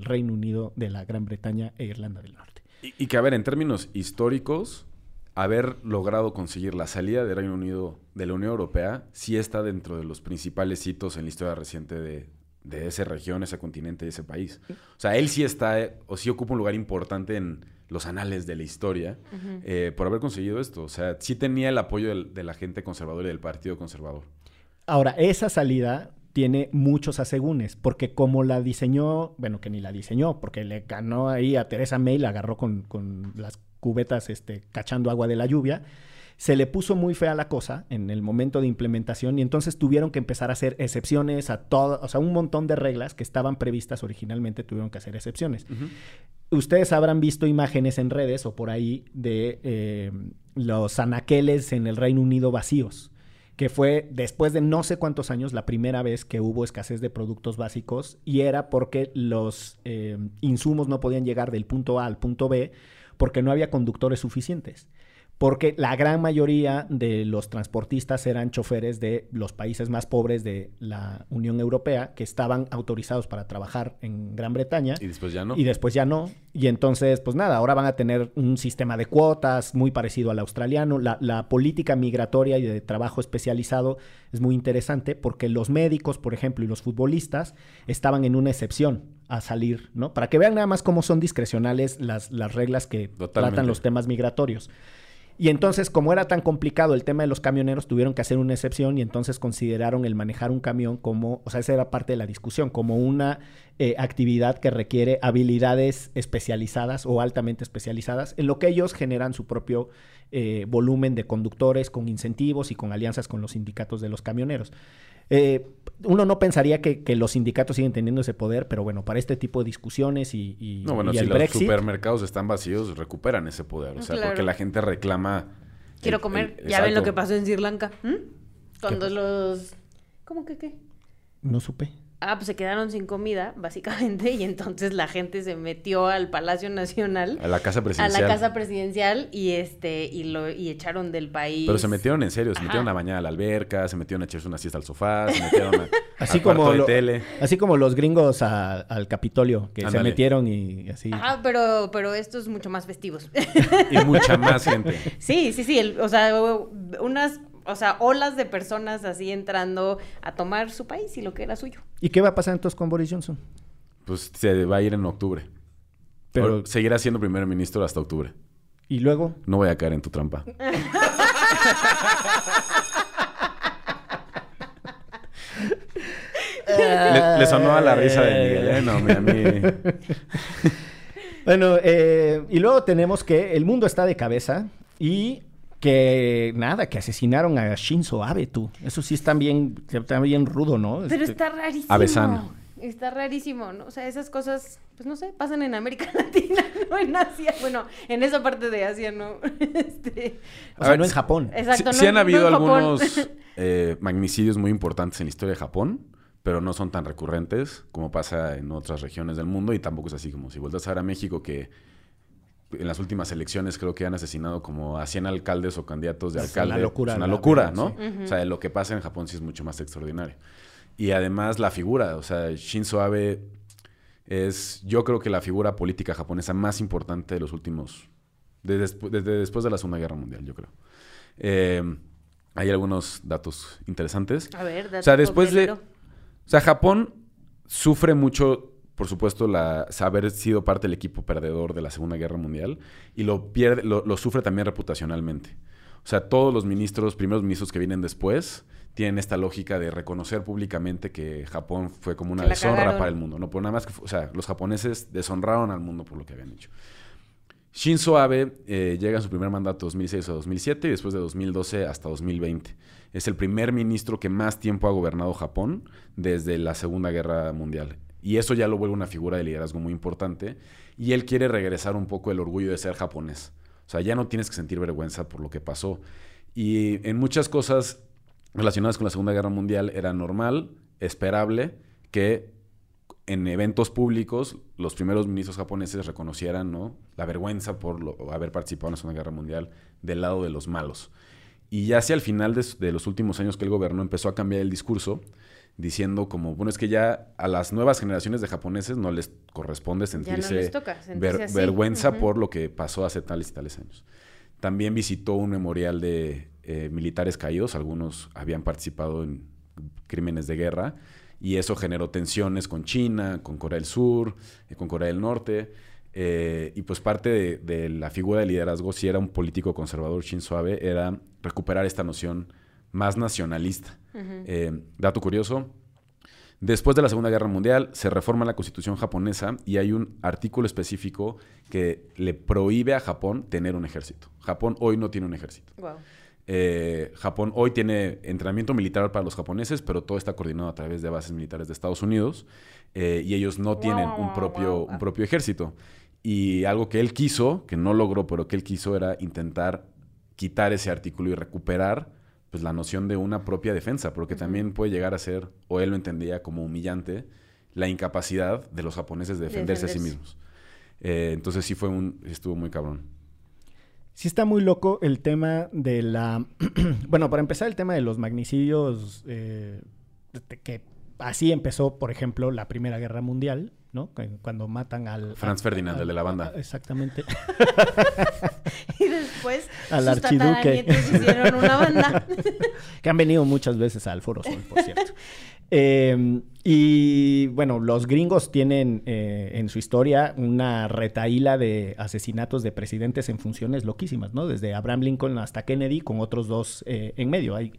Reino Unido, de la Gran Bretaña e Irlanda del Norte. Y, que, a ver, en términos históricos, haber logrado conseguir la salida del Reino Unido de la Unión Europea sí está dentro de los principales hitos en la historia reciente de, de esa región, ese continente, ese país. O sea, él sí está, o sí ocupa un lugar importante en los anales de la historia eh, por haber conseguido esto. O sea, sí tenía el apoyo del- de la gente conservadora y del Partido Conservador. Ahora, esa salida tiene muchos asegúnes, porque como la diseñó, bueno, que ni la diseñó, porque le ganó ahí a Teresa May, la agarró con, con las cubetas este, cachando agua de la lluvia, se le puso muy fea la cosa en el momento de implementación y entonces tuvieron que empezar a hacer excepciones a todo, o sea, un montón de reglas que estaban previstas originalmente tuvieron que hacer excepciones. Ustedes habrán visto imágenes en redes o por ahí de eh, los anaqueles en el Reino Unido vacíos, que fue después de no sé cuántos años la primera vez que hubo escasez de productos básicos y era porque los eh, insumos no podían llegar del punto A al punto B porque no había conductores suficientes. Porque la gran mayoría de los transportistas eran choferes de los países más pobres de la Unión Europea que estaban autorizados para trabajar en Gran Bretaña Y después ya no. y después ya no. Y entonces, pues nada, ahora van a tener un sistema de cuotas muy parecido al australiano. La, la política migratoria y de trabajo especializado es muy interesante porque los médicos, por ejemplo, y los futbolistas estaban en una excepción a salir, ¿no? Para que vean nada más cómo son discrecionales las, las reglas que Totalmente. tratan los temas migratorios. Y entonces, como era tan complicado el tema de los camioneros, tuvieron que hacer una excepción y entonces consideraron el manejar un camión como, o sea, esa era parte de la discusión, como una eh, actividad que requiere habilidades especializadas o altamente especializadas, en lo que ellos generan su propio eh, volumen de conductores con incentivos y con alianzas con los sindicatos de los camioneros. Eh, uno no pensaría que, que los sindicatos siguen teniendo ese poder, pero bueno, para este tipo de discusiones y, y- No, bueno, y si el los Brexit, supermercados están vacíos, recuperan ese poder. O sea, Claro. porque la gente reclama. Quiero el- comer. el- ya ven lo que pasó en Sri Lanka. ¿m? Cuando los... ¿Cómo que qué? no supe. Ah, pues se quedaron sin comida, básicamente, y entonces la gente se metió al Palacio Nacional, A la casa a presidencial. la casa presidencial, y este, y lo, y echaron del país. Pero se metieron en serio, se Ajá. metieron a bañar a la alberca, se metieron a echarse una siesta al sofá, se metieron a, Así al cuarto como, de tele. así como los gringos a- al Capitolio, que se metieron y así. Ajá, pero, pero estos mucho más festivos. Y mucha más gente. sí, sí, sí, el- o sea, unas, o sea, olas de personas así entrando a tomar su país y lo que era suyo. ¿Y qué va a pasar entonces con Boris Johnson? Pues se va a ir en octubre. Pero- Pero seguirá siendo primer ministro hasta octubre. Y luego, No voy a caer en tu trampa. le, le sonó a la risa de Miguel, ¿eh? No, a mí... bueno, eh, y luego tenemos que el mundo está de cabeza y que nada, que asesinaron a Shinzo Abe, tú. Eso sí está bien, está bien rudo, ¿no? Pero Este, está rarísimo. Avesano. Está rarísimo, ¿no? O sea, esas cosas, pues no sé, pasan en América Latina, no en Asia. Bueno, en esa parte de Asia, ¿no? Este, O sea, A ver, no en Japón. exacto, Sí, no, sí han no habido algunos eh, magnicidios muy importantes en la historia de Japón, pero no son tan recurrentes como pasa en otras regiones del mundo y tampoco es así como si vueltas a ver a México que en las últimas elecciones creo que han asesinado como a 100 alcaldes o candidatos de Es una alcalde. locura, Es una locura, ¿no? sí. O sea, lo que pasa en Japón sí es mucho más extraordinario. Y además la figura, o sea, Shinzo Abe es, yo creo que la figura política japonesa más importante de los últimos, desde, despu- desde después de la Segunda Guerra Mundial, yo creo. Eh, hay algunos datos interesantes. A ver, O sea, después de... O sea, Japón sufre mucho, por supuesto, la haber sido parte del equipo perdedor de la Segunda Guerra Mundial y lo pierde, lo, lo sufre también reputacionalmente. O sea, todos los ministros, primeros ministros que vienen después, tienen esta lógica de reconocer públicamente que Japón fue como una Que deshonra para el mundo. No, por nada más que, o sea, los japoneses deshonraron al mundo por lo que habían hecho. Shinzo Abe eh, llega en su primer mandato 2006 a 2007 y después de 2012 hasta 2020. Es el primer ministro que más tiempo ha gobernado Japón desde la Segunda Guerra Mundial. Y eso ya lo vuelve una figura de liderazgo muy importante. Y él quiere regresar un poco el orgullo de ser japonés. O sea, ya no tienes que sentir vergüenza por lo que pasó. Y en muchas cosas relacionadas con la Segunda Guerra Mundial era normal, esperable, que en eventos públicos los primeros ministros japoneses reconocieran ¿no? la vergüenza por haber participado en la Segunda Guerra Mundial del lado de los malos. Y ya hacia el final de, de los últimos años que él gobernó empezó a cambiar el discurso diciendo como, bueno, es que ya a las nuevas generaciones de japoneses no les corresponde sentirse les toca sentirse ver- así. vergüenza por lo que pasó hace tales y tales años. También visitó un memorial de eh, militares caídos, algunos habían participado en crímenes de guerra y eso generó tensiones con China, con Corea del Sur, eh, con Corea del Norte. eh, y pues parte de, de la figura de liderazgo, si era un político conservador Shinzo Abe, era recuperar esta noción más nacionalista. Eh, dato curioso, Después de la Segunda Guerra Mundial se reforma la constitución japonesa y hay un artículo específico que le prohíbe a Japón tener un ejército. Japón hoy no tiene un ejército. Wow. Eh, Japón hoy tiene entrenamiento militar para los japoneses, pero todo está coordinado a través de bases militares de Estados Unidos eh, y ellos no tienen un propio, un propio ejército. Y algo que él quiso, que no logró, pero que él quiso era intentar quitar ese artículo y recuperar pues la noción de una propia defensa, porque también puede llegar a ser, o él lo entendía como humillante, la incapacidad de los japoneses de defenderse a sí mismos. Eh, entonces sí fue un, estuvo muy cabrón. Sí está muy loco el tema de la... bueno, para empezar, el tema de los magnicidios, eh, que así empezó, por ejemplo, la Primera Guerra Mundial, Cuando matan al... Franz Ferdinand, el de la banda. Exactamente. Y después Al sus archiduque. hicieron una banda. que han venido muchas veces al Foro Sol, por cierto. Eh, y bueno, los gringos tienen eh, en su historia una retaíla de asesinatos de presidentes en funciones loquísimas, ¿no? Desde Abraham Lincoln hasta Kennedy, con otros dos eh, en medio. Hay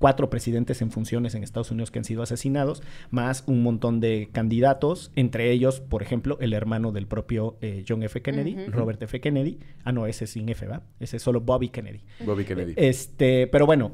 cuatro presidentes en funciones en Estados Unidos que han sido asesinados, más un montón de candidatos, entre ellos, por ejemplo, el hermano del propio eh, John F. Kennedy. Robert F. Kennedy. Ah, no, ese es sin F, ¿va? Ese es solo Bobby Kennedy. Bobby Kennedy. Este, pero bueno,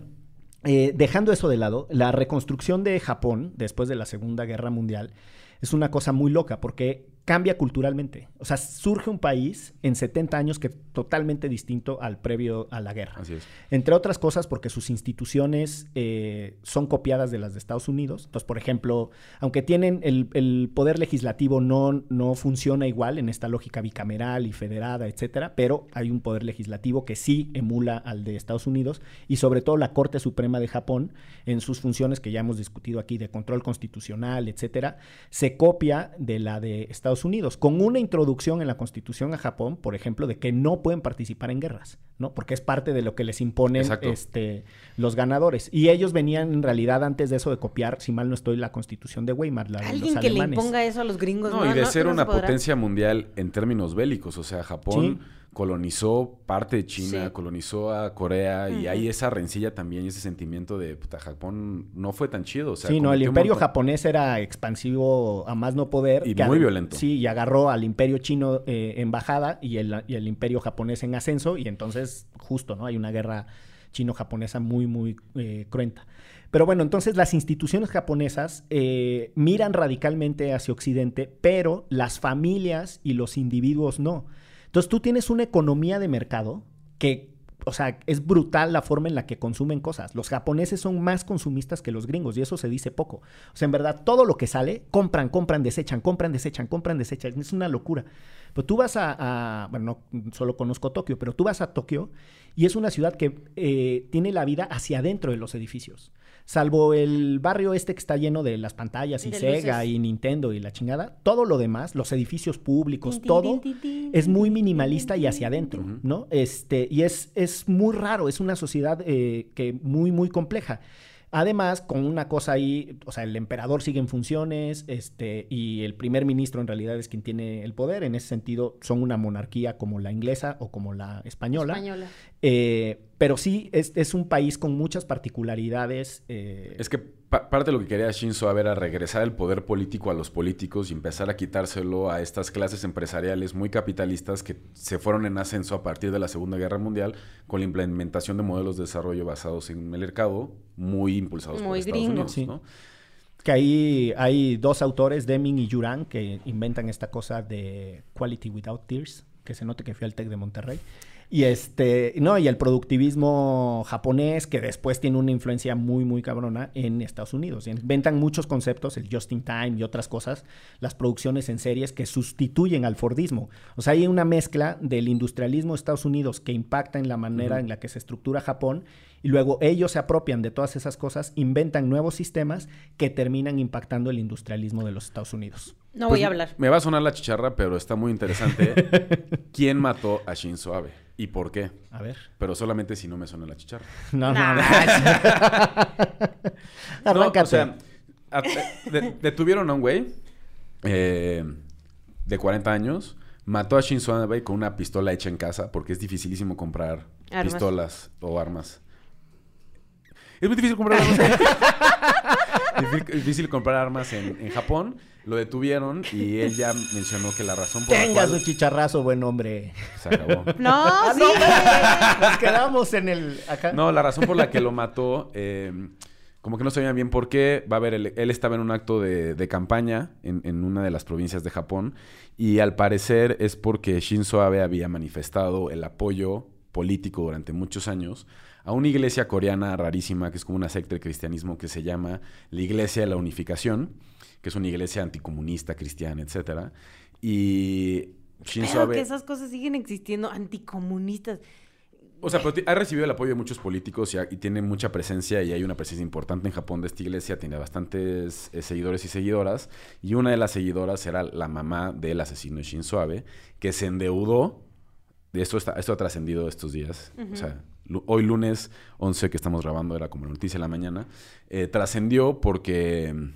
eh, dejando eso de lado, la reconstrucción de Japón después de la Segunda Guerra Mundial es una cosa muy loca porque cambia culturalmente. O sea, surge un país en 70 años que es totalmente distinto al previo a la guerra. Así es. Entre otras cosas porque sus instituciones eh, son copiadas de las de Estados Unidos. Entonces, por ejemplo, aunque tienen el, el poder legislativo no, no funciona igual en esta lógica bicameral y federada, etcétera, pero hay un poder legislativo que sí emula al de Estados Unidos y sobre todo la Corte Suprema de Japón en sus funciones que ya hemos discutido aquí de control constitucional, etcétera, se copia de la de Estados Unidos con una introducción en la Constitución a Japón, por ejemplo, de que no pueden participar en guerras, ¿no? Porque es parte de lo que les imponen Exacto. este, los ganadores. Y ellos venían en realidad antes de eso de copiar, si mal no estoy, la Constitución de Weimar, la de Alguien los que le alemanes. imponga eso a los gringos. No, y de ser no una potencia mundial en términos bélicos. O sea, Japón Sí. Colonizó parte de China, Sí. colonizó a Corea y hay esa rencilla también y ese sentimiento de, puta, Japón no fue tan chido. O sea, sí, no, el imperio montón- japonés era expansivo a más no poder. Y que muy ag- violento. Sí, y agarró al imperio chino eh, en bajada y el, y el imperio japonés en ascenso. Y entonces, justo, ¿no? Hay una guerra chino-japonesa muy, muy eh, cruenta. Pero bueno, entonces las instituciones japonesas eh, miran radicalmente hacia Occidente, pero las familias y los individuos no. Entonces tú tienes una economía de mercado que, o sea, es brutal la forma en la que consumen cosas. Los japoneses son más consumistas que los gringos y eso se dice poco. O sea, en verdad, todo lo que sale, compran, compran, desechan, compran, desechan, compran, desechan. Es una locura. Pero tú vas a, bueno, no solo conozco Tokio, pero tú vas a Tokio y es una ciudad que eh, tiene la vida hacia adentro de los edificios. Salvo el barrio este que está lleno de las pantallas y De Sega luces. y Nintendo y la chingada, todo lo demás, los edificios públicos, todo es muy minimalista y hacia adentro. ¿no? Este, y es, es muy raro, es una sociedad eh, que muy, muy compleja. Además, con una cosa ahí, o sea, el emperador sigue en funciones, este, y el primer ministro en realidad es quien tiene el poder. En ese sentido, son una monarquía como la inglesa o como la española. Española. Eh, pero sí, es, es un país con muchas particularidades. eh, Es que pa- parte de lo que quería Shinzo Abe era regresar el poder político a los políticos y empezar a quitárselo a estas clases empresariales muy capitalistas que se fueron en ascenso a partir de la Segunda Guerra Mundial con la implementación de modelos de desarrollo basados en el mercado muy impulsados por Muy Estados gringo. Unidos, Sí. ¿no? Que ahí hay dos autores, Deming y Yuran, que inventan esta cosa de Quality Without Tears, que se note que fui al TEC de Monterrey. Y este, no, y el productivismo japonés, que después tiene una influencia muy, muy cabrona en Estados Unidos. Inventan muchos conceptos, el just in time y otras cosas, las producciones en series que sustituyen al Fordismo. O sea, hay una mezcla del industrialismo de Estados Unidos que impacta en la manera en la que se estructura Japón y luego ellos se apropian de todas esas cosas, inventan nuevos sistemas que terminan impactando el industrialismo de los Estados Unidos. No Pues, voy a hablar. Me va a sonar la chicharra, pero está muy interesante. ¿Quién mató a Shinzo Abe? ¿Y por qué? A ver. Pero solamente si no me suena la chicharra. No, no, no. No, o sea, de- detuvieron a un güey eh, de 40 años. Mató a Shinzo Abe con una pistola hecha en casa porque es dificilísimo comprar Armas. pistolas o armas. Es muy difícil comprar armas. Difí- difícil comprar armas en, en Japón. Lo detuvieron y él ya mencionó que la razón por la Tenga cual su chicharrazo, buen hombre. se acabó. No, sí. Nos quedamos en el acá. No, la razón por la que lo mató, eh, como que no sabían bien por qué. Va a ver, él, él estaba en un acto de, de campaña en, en una de las provincias de Japón y al parecer es porque Shinzo Abe había manifestado el apoyo político durante muchos años a una iglesia coreana rarísima que es como una secta del cristianismo que se llama la Iglesia de la Unificación, que es una iglesia anticomunista, cristiana, etcétera. Y Shinzo Abe... que esas cosas siguen existiendo, anticomunistas. O sea, pero ha recibido el apoyo de muchos políticos y, ha- y tiene mucha presencia y hay una presencia importante en Japón de esta iglesia. Tiene bastantes eh, seguidores y seguidoras. Y una de las seguidoras era la mamá del asesino de Shinzo Abe, que se endeudó. De esto, está, esto ha trascendido estos días. O sea, hoy lunes 11 que estamos grabando, era como la noticia de la mañana. eh, trascendió porque mm,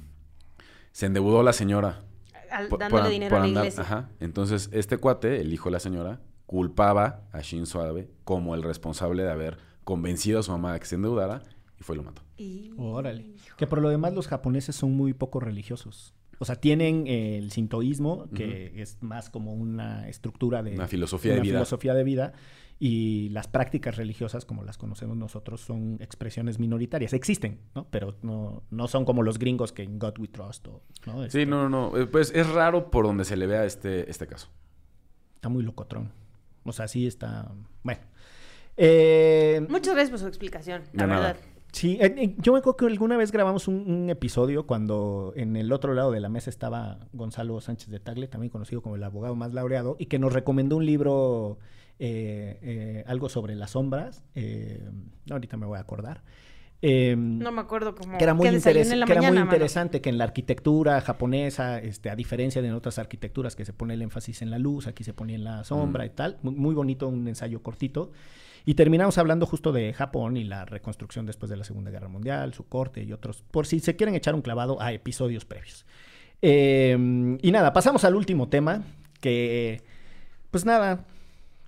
se endeudó la señora Al- por- dándole por- dinero por a la andar- iglesia. Ajá. Entonces, este cuate, el hijo de la señora, culpaba a Shinzo Abe como el responsable de haber convencido a su mamá de que se endeudara y fue y lo mató. Y- Órale. Que por lo demás los japoneses son muy poco religiosos. O sea, tienen eh, el sintoísmo, que es más como una estructura de... Una filosofía de una vida. filosofía de vida. Y las prácticas religiosas, como las conocemos nosotros, son expresiones minoritarias. Existen, ¿no? Pero no, no son como los gringos que en God We Trust. O, ¿no? Sí, Este, no, no, no. Eh, Pues es raro por donde se le vea este, este caso. Está muy locotrón. O sea, sí está... Bueno. Eh, Muchas gracias por su explicación, la nada. verdad. Sí, eh, eh, yo me acuerdo que alguna vez grabamos un, un episodio cuando en el otro lado de la mesa estaba Gonzalo Sánchez de Tagle, también conocido como el abogado más laureado, y que nos recomendó un libro, algo sobre las sombras. eh, ahorita me voy a acordar. Eh, No me acuerdo cómo. que era muy, interes- en la que era muy mano. interesante que en la arquitectura japonesa, este, a diferencia de en otras arquitecturas que se pone el énfasis en la luz, aquí se ponía en la sombra Mm. y tal. Muy, muy bonito, un ensayo cortito. Y terminamos hablando justo de Japón y la reconstrucción después de la Segunda Guerra Mundial, su corte y otros, por si se quieren echar un clavado a episodios previos. Eh, y nada, pasamos al último tema, que, pues nada,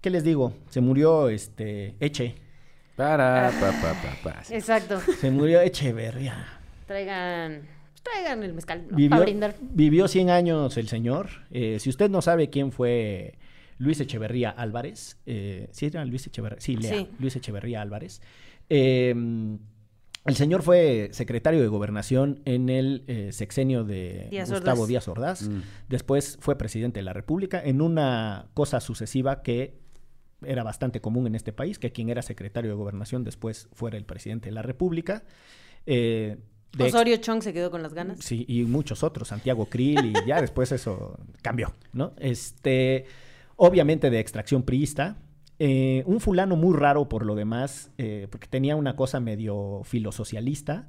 ¿qué les digo? Se murió este Eche, Para, pa, pa, pa, pa. Exacto. se murió Echeverría. Traigan. Traigan el mezcal, ¿no? Vivió, Para brindar. vivió 100 años el señor. Eh, si usted no sabe quién fue Luis Echeverría Álvarez, eh, ¿sí era Luis Echeverría? Sí, Lea, Sí. Luis Echeverría Álvarez. Eh, el señor fue secretario de Gobernación en el eh, sexenio de Díaz Gustavo Ordaz. Díaz Ordaz. Mm. Después fue presidente de la República en una cosa sucesiva que era bastante común en este país, que quien era secretario de Gobernación después fuera el presidente de la República. Eh, de Osorio Chong se quedó con las ganas. Sí, y muchos otros, Santiago Krill, y ya después eso cambió, ¿no? Este, obviamente de extracción priista, eh, un fulano muy raro por lo demás, eh, porque tenía una cosa medio filosocialista,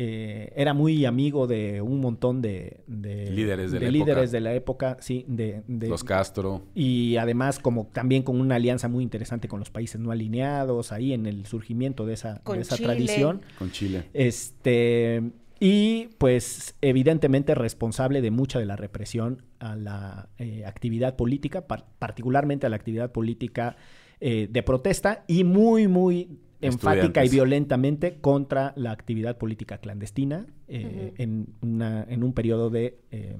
eh, era muy amigo de un montón de, de- Líderes de la líderes época. de la época, sí, de, de- Los Castro. y además como también con una alianza muy interesante con los países no alineados, ahí en el surgimiento de esa, Con de esa Chile. tradición. Con Chile. Este, y pues evidentemente responsable de mucha de la represión a la eh, actividad política, par- particularmente a la actividad política eh, de protesta y muy, muy enfática y violentamente contra la actividad política clandestina eh, en, una- en un periodo de eh,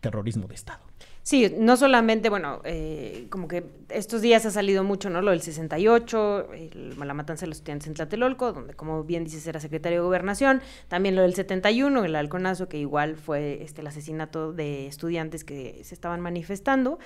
terrorismo de Estado. Sí, no solamente, bueno, eh, como que estos días ha salido mucho, ¿no? Lo del 68, el- la matanza de los estudiantes en Tlatelolco, donde, como bien dices, era secretario de Gobernación. También lo del 71, el halconazo, que igual fue este, el asesinato de estudiantes que se estaban manifestando.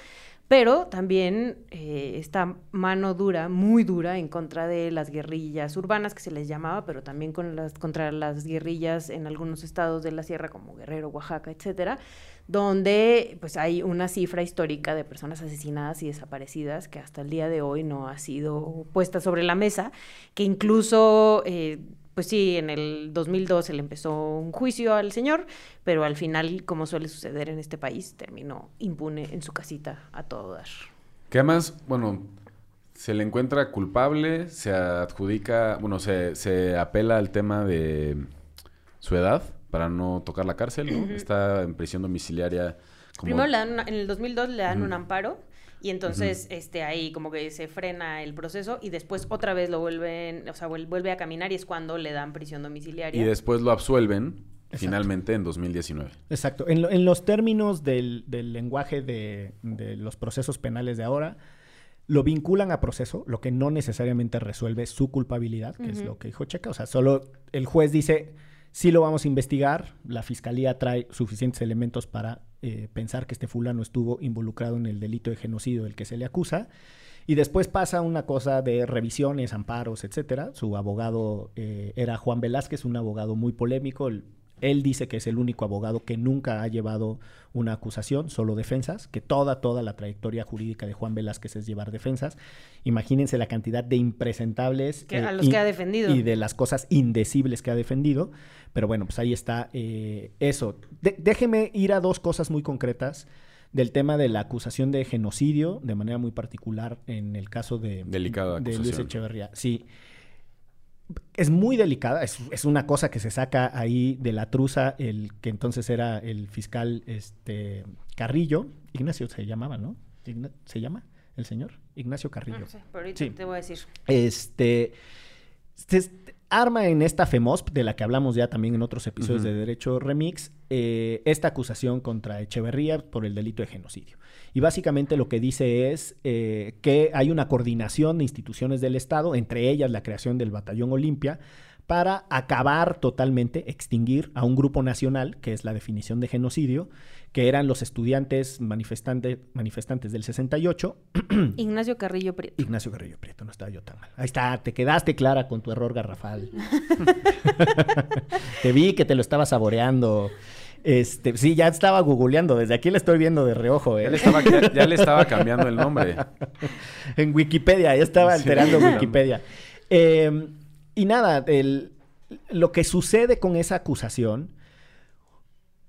Pero también eh, esta mano dura, muy dura, en contra de las guerrillas urbanas, que se les llamaba, pero también con las, contra las guerrillas en algunos estados de la sierra, como Guerrero, Oaxaca, etcétera, donde pues hay una cifra histórica de personas asesinadas y desaparecidas que hasta el día de hoy no ha sido puesta sobre la mesa, que incluso... eh, pues sí, en el 2002 se le empezó un juicio al señor, pero al final, como suele suceder en este país, terminó impune en su casita a todo dar. Que además, bueno, se le encuentra culpable, se adjudica, bueno, se, se apela al tema de su edad, para no tocar la cárcel, ¿no? Está en prisión domiciliaria. Como... Primero le dan una- en el 2002 le dan un amparo y entonces este ahí como que se frena el proceso y después otra vez lo vuelven, o sea, vuel- vuelve a caminar y es cuando le dan prisión domiciliaria. Y después lo absuelven finalmente en 2019. Exacto. En, lo- en los términos del, del lenguaje de, de los procesos penales de ahora, lo vinculan a proceso, lo que no necesariamente resuelve su culpabilidad, que es lo que dijo Checa. O sea, solo el juez dice, sí lo vamos a investigar, la fiscalía trae suficientes elementos para eh, pensar que este fulano estuvo involucrado en el delito de genocidio del que se le acusa. Y después pasa una cosa de revisiones, amparos, etcétera. Su abogado eh, era Juan Velázquez, un abogado muy polémico. Él dice que es el único abogado que nunca ha llevado una acusación, solo defensas, que toda, toda la trayectoria jurídica de Juan Velázquez es llevar defensas. Imagínense la cantidad de impresentables Que- a los que ha defendido. y de las cosas indecibles que ha defendido. Pero bueno, pues ahí está eh, eso. De- déjeme ir a dos cosas muy concretas del tema de la acusación de genocidio, de manera muy particular en el caso de, Delicada de Luis. Echeverría. Sí. Es muy delicada, es, es una cosa que se saca ahí de la truza, el que entonces era el fiscal este, Carrillo, Ignacio se llamaba, ¿no? Igna- ¿Se llama el señor? Ignacio Carrillo. No sé, pero ahorita Sí. te voy a decir. Este se arma en esta FEMOSP, de la que hablamos ya también en otros episodios de Derecho Remix, eh, esta acusación contra Echeverría por el delito de genocidio. Y básicamente lo que dice es eh, que hay una coordinación de instituciones del Estado, entre ellas la creación del Batallón Olimpia, para acabar totalmente, extinguir a un grupo nacional, que es la definición de genocidio, que eran los estudiantes manifestante- manifestantes del 68, Ignacio Carrillo Prieto. Ignacio Carrillo Prieto, no estaba yo tan mal. Ahí está, te quedaste clara con tu error garrafal. te vi que te lo estaba saboreando. Este, sí, ya estaba googleando, desde aquí le estoy viendo de reojo, Ya le ¿eh? estaba, ya- ya le estaba cambiando el nombre. en Wikipedia, ya estaba Sí. alterando Wikipedia. Eh, y nada, el- lo que sucede con esa acusación,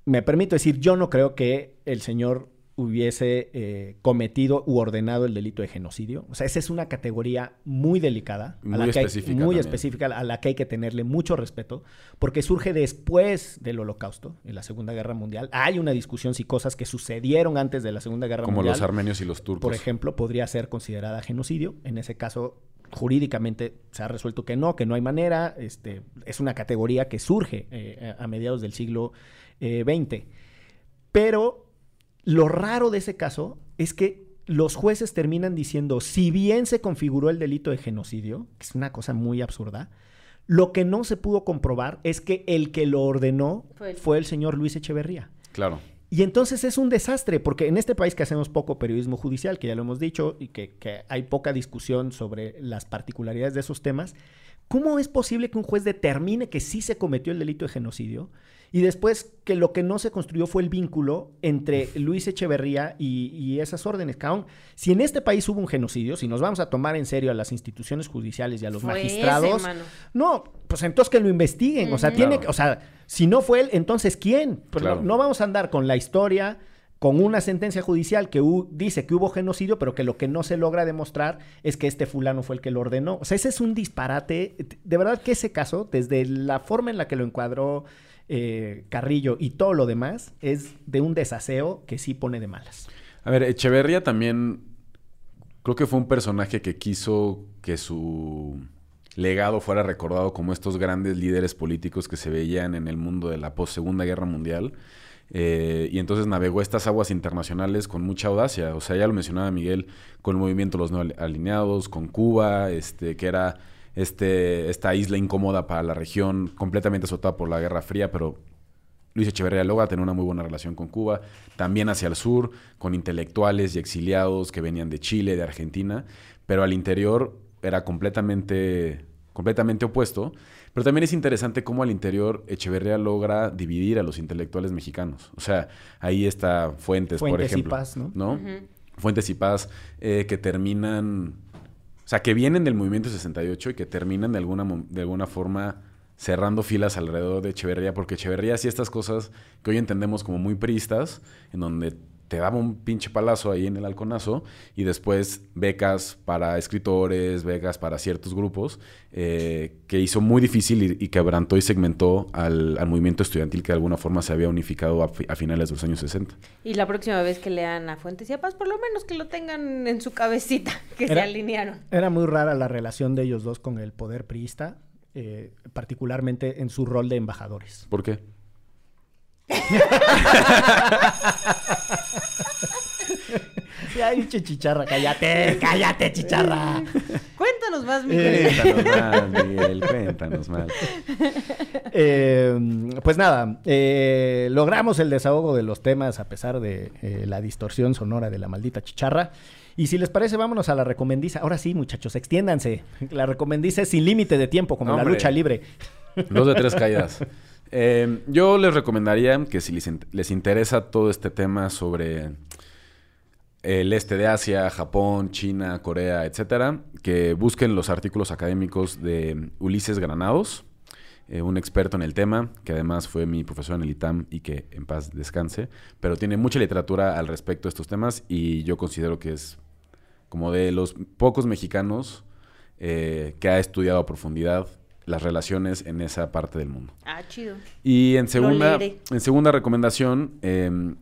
me permito decir, yo no creo que el señor hubiese eh, cometido u ordenado el delito de genocidio. O sea, esa es una categoría muy delicada. Muy que hay- específica muy también. específica, a la que hay que tenerle mucho respeto, porque surge después del holocausto, en la Segunda Guerra Mundial. Hay una discusión si cosas que sucedieron antes de la Segunda Guerra Como Mundial los armenios y los turcos. por ejemplo, podría ser considerada genocidio. En ese caso, jurídicamente se ha resuelto que no, que no hay manera. Este, es una categoría que surge eh, a mediados del siglo eh, XX. Pero lo raro de ese caso es que los jueces terminan diciendo, si bien se configuró el delito de genocidio, que es una cosa muy absurda, lo que no se pudo comprobar es que el que lo ordenó fue el señor Luis Echeverría. Claro. Y entonces es un desastre, porque en este país que hacemos poco periodismo judicial, que ya lo hemos dicho, y que, que hay poca discusión sobre las particularidades de esos temas, ¿cómo es posible que un juez determine que sí se cometió el delito de genocidio y después que lo que no se construyó fue el vínculo entre Luis Echeverría y, y esas órdenes? Cabrón, si en este país hubo un genocidio, si nos vamos a tomar en serio a las instituciones judiciales y a los Fue magistrados, ese, no, pues entonces que lo investiguen. O sea, tiene o sea, si no fue él, entonces ¿quién? Pues Claro. no, no vamos a andar con la historia, con una sentencia judicial que dice que hubo genocidio, pero que lo que no se logra demostrar es que este fulano fue el que lo ordenó. O sea, ese es un disparate. De verdad que ese caso, desde la forma en la que lo encuadró eh, Carrillo y todo lo demás, es de un desaseo que sí pone de malas. A ver, Echeverría también creo que fue un personaje que quiso que su legado fuera recordado como estos grandes líderes políticos que se veían en el mundo de la post Segunda Guerra Mundial. Eh, y entonces navegó estas aguas internacionales con mucha audacia. O sea, ya lo mencionaba Miguel, con el movimiento Los No Alineados, con Cuba, este, que era este, esta isla incómoda para la región, completamente azotada por la Guerra Fría, pero Luis Echeverría logra tener una muy buena relación con Cuba, también hacia el sur, con intelectuales y exiliados que venían de Chile, de Argentina, pero al interior era completamente, completamente opuesto. Pero también es interesante cómo al interior Echeverría logra dividir a los intelectuales mexicanos. O sea, ahí está Fuentes, por Fuentes y ejemplo. Paz, ¿no? Fuentes y Paz, eh, que terminan, o sea, que vienen del movimiento 68 y que terminan de alguna, de alguna forma cerrando filas alrededor de Echeverría, porque Echeverría hacía estas cosas que hoy entendemos como muy priistas, en donde te daba un pinche palazo ahí en el halconazo y después becas para escritores, becas para ciertos grupos, eh, que hizo muy difícil y, y quebrantó y segmentó al, al movimiento estudiantil que de alguna forma se había unificado a, fi- a finales de los años 60. Y la próxima vez que lean a Fuentes y a Paz, por lo menos que lo tengan en su cabecita, que se alinearon. Era muy rara la relación de ellos dos con el poder priista, eh, particularmente en su rol de embajadores. ¿Por qué? Ya, pinche chicharra, cállate, cállate, chicharra. Cuéntanos más, Eh, Miguel. Cuéntanos más, Miguel, cuéntanos más. Eh, pues nada, eh, logramos el desahogo de los temas a pesar de eh, la distorsión sonora de la maldita chicharra. Y si les parece, vámonos a la recomendiza. Ahora sí, muchachos, extiéndanse. La recomendiza es sin límite de tiempo, como la Hombre. lucha libre. Dos de tres caídas. Eh, yo les recomendaría que si les interesa todo este tema sobre el este de Asia, Japón, China, Corea, etcétera, que busquen los artículos académicos de Ulises Granados, eh, un experto en el tema, que además fue mi profesor en el ITAM y que en paz descanse, pero tiene mucha literatura al respecto de estos temas y yo considero que es como de los pocos mexicanos eh, que ha estudiado a profundidad las relaciones en esa parte del mundo. Ah, chido. Y en segunda, en segunda recomendación, eh,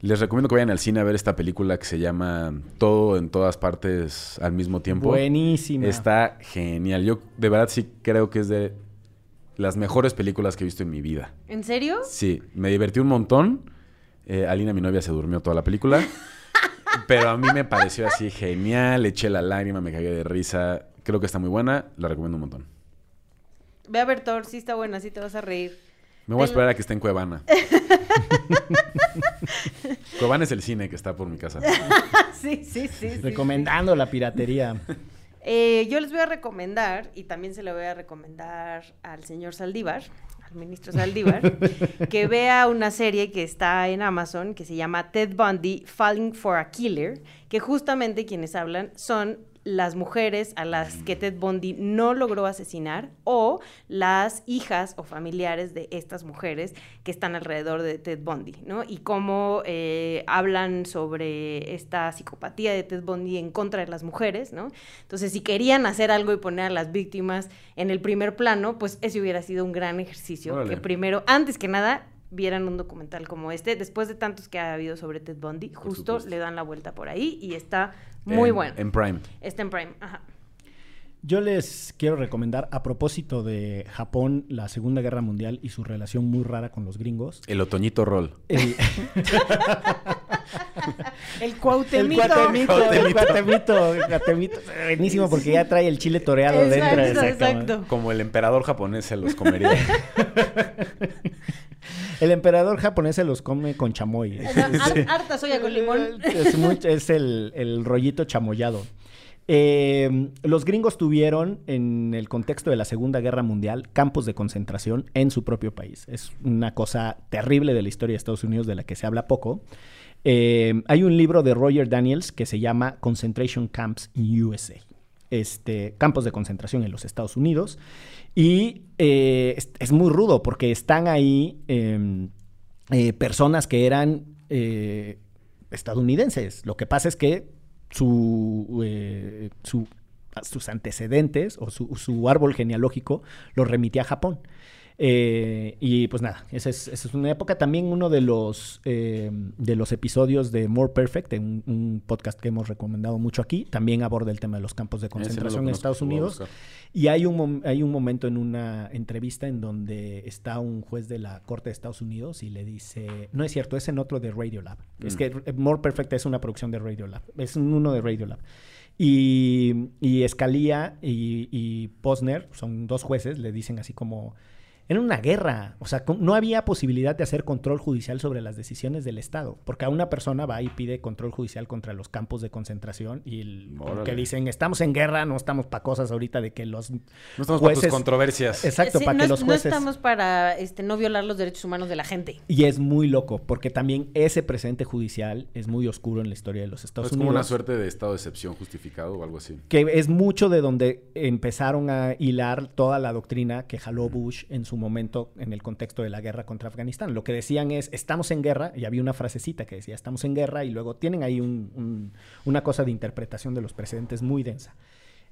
les recomiendo que vayan al cine a ver esta película que se llama Todo en todas partes al mismo tiempo. Buenísima. Está genial. Yo de verdad sí creo que es de las mejores películas que he visto en mi vida. ¿En serio? Sí, me divertí un montón. Eh, Alina, mi novia, se durmió toda la película. pero a mí me pareció así genial. Eché la lágrima, me cagué de risa. Creo que está muy buena. La recomiendo un montón. Ve a ver Thor, sí está buena, sí te vas a reír. Me voy a esperar a que esté en Cuevana. Cuevana es el cine que está por mi casa. sí, sí, sí. sí, Recomendando la piratería. Eh, yo les voy a recomendar, y también se lo voy a recomendar al señor Saldívar, al ministro Saldívar, que vea una serie que está en Amazon que se llama Ted Bundy Falling for a Killer, que justamente quienes hablan son las mujeres a las que Ted Bundy no logró asesinar o las hijas o familiares de estas mujeres que están alrededor de Ted Bundy, ¿no? Y cómo eh, hablan sobre esta psicopatía de Ted Bundy en contra de las mujeres, ¿no? Entonces, si querían hacer algo y poner a las víctimas en el primer plano, pues ese hubiera sido un gran ejercicio. Que primero, antes que nada, vieran un documental como este, después de tantos que ha habido sobre Ted Bundy, justo le dan la vuelta por ahí y está muy En- bueno. En Prime. Está en Prime, ajá. Yo les quiero recomendar, a propósito de Japón, la Segunda Guerra Mundial y su relación muy rara con los gringos. El Otoñito Roll. El, El el Cuauhtemito. cuatemito, el cuatemito, el cuatemito. Buenísimo porque ya trae el chile toreado dentro. Exacto, exacto. Como el emperador japonés se los comería. El emperador japonés se los come con chamoy. Harta soya con limón. Es, muy- es el, el rollito chamoyado. Eh, los gringos tuvieron, en el contexto de la Segunda Guerra Mundial, campos de concentración en su propio país. Es una cosa terrible de la historia de Estados Unidos de la que se habla poco. Eh, hay un libro de Roger Daniels que se llama Concentration Camps in USA. Este, campos de concentración en los Estados Unidos. Y eh, es, muy rudo porque están ahí em, eh, personas que eran estadounidenses. Lo que pasa es que su, su- sus antecedentes o su, su árbol genealógico los remitía a Japón. Eh, y pues nada, esa es, esa es una época. También uno de los, eh, de los episodios de More Perfect, un, un podcast que hemos recomendado mucho aquí, también aborda el tema de los campos de no concentración en Estados Unidos. Y hay un, hay un momento en una entrevista en donde está un juez de la Corte de Estados Unidos y le dice, no es cierto, es en otro de Radiolab. Es Mm. que eh, More Perfect es una producción de Radiolab, es un- uno de Radiolab. Y, y Scalia y, y Posner, son dos jueces, le dicen así como, era una guerra, o sea, no había posibilidad de hacer control judicial sobre las decisiones del Estado, porque a una persona va y pide control judicial contra los campos de concentración y el, que dicen, estamos en guerra, no estamos para cosas ahorita de que los No estamos para tus jueces- controversias. Exacto, Sí, para no, que los no jueces... estamos para este, no violar los derechos humanos de la gente. Y es muy loco, porque también ese presente judicial es muy oscuro en la historia de los Estados es como Unidos. una suerte de estado de excepción justificado o algo así. Que es mucho de donde empezaron a hilar toda la doctrina que jaló Bush en su momento en el contexto de la guerra contra Afganistán. Lo que decían es, estamos en guerra, y había una frasecita que decía, estamos en guerra, y luego tienen ahí un- un- una cosa de interpretación de los precedentes muy densa.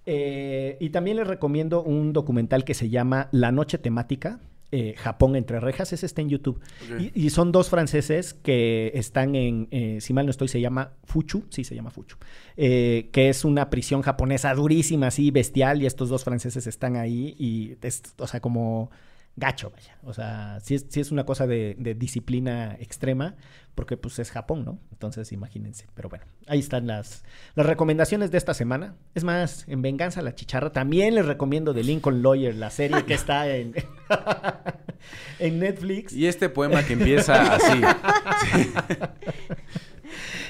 Eh, y también les recomiendo un documental que se llama La Noche Temática. eh, Japón entre rejas, ese está en YouTube. Y, y son dos franceses que están en, eh, si mal no estoy, se llama Fuchu, sí se llama Fuchu, eh, que es una prisión japonesa durísima, así, bestial, y estos dos franceses están ahí y, es, o sea, como gacho, vaya. O sea, sí es, sí es una cosa de, de disciplina extrema, porque pues es Japón, ¿no? Entonces imagínense. Pero bueno, ahí están las, las recomendaciones de esta semana. Es más, en Venganza a la Chicharra también les recomiendo The Lincoln Lawyer, la serie que está en, en Netflix. Y este poema que empieza así.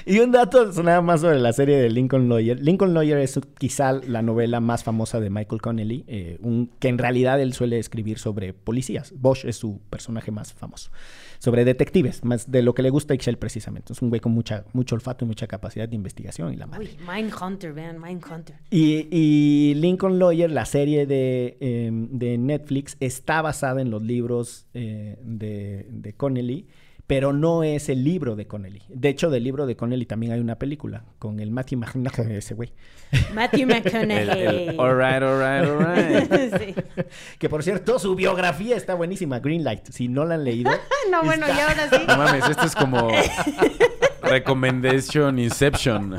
Y un dato nada más sobre la serie de Lincoln Lawyer. Lincoln Lawyer es quizá la novela más famosa de Michael Connelly, eh, un, que en realidad él suele escribir sobre policías. Bosch es su personaje más famoso. Sobre detectives, más de lo que le gusta a Ixchel precisamente. Es un güey con mucha, mucho olfato y mucha capacidad de investigación y la madre. Uy, Mindhunter, vean, Mindhunter. Y, y Lincoln Lawyer, la serie de, eh, de Netflix, está basada en los libros eh, de, de Connelly, pero no es el libro de Connelly. De hecho, del libro de Connelly también hay una película con el Matthew McConaughey, ese güey. Matthew McConaughey. el, all right, all right, all right. Sí. Que por cierto, su biografía está buenísima, Greenlight. Si no la han leído. No, bueno, está- y ahora sí. No mames, esto es como Recommendation Inception.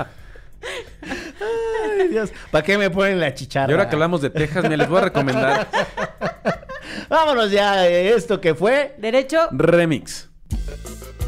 Ay, Dios, ¿para qué me ponen la chicharra? Y ahora que hablamos de Texas, me les voy a recomendar Vámonos ya, eh, esto que fue. Derecho. Remix.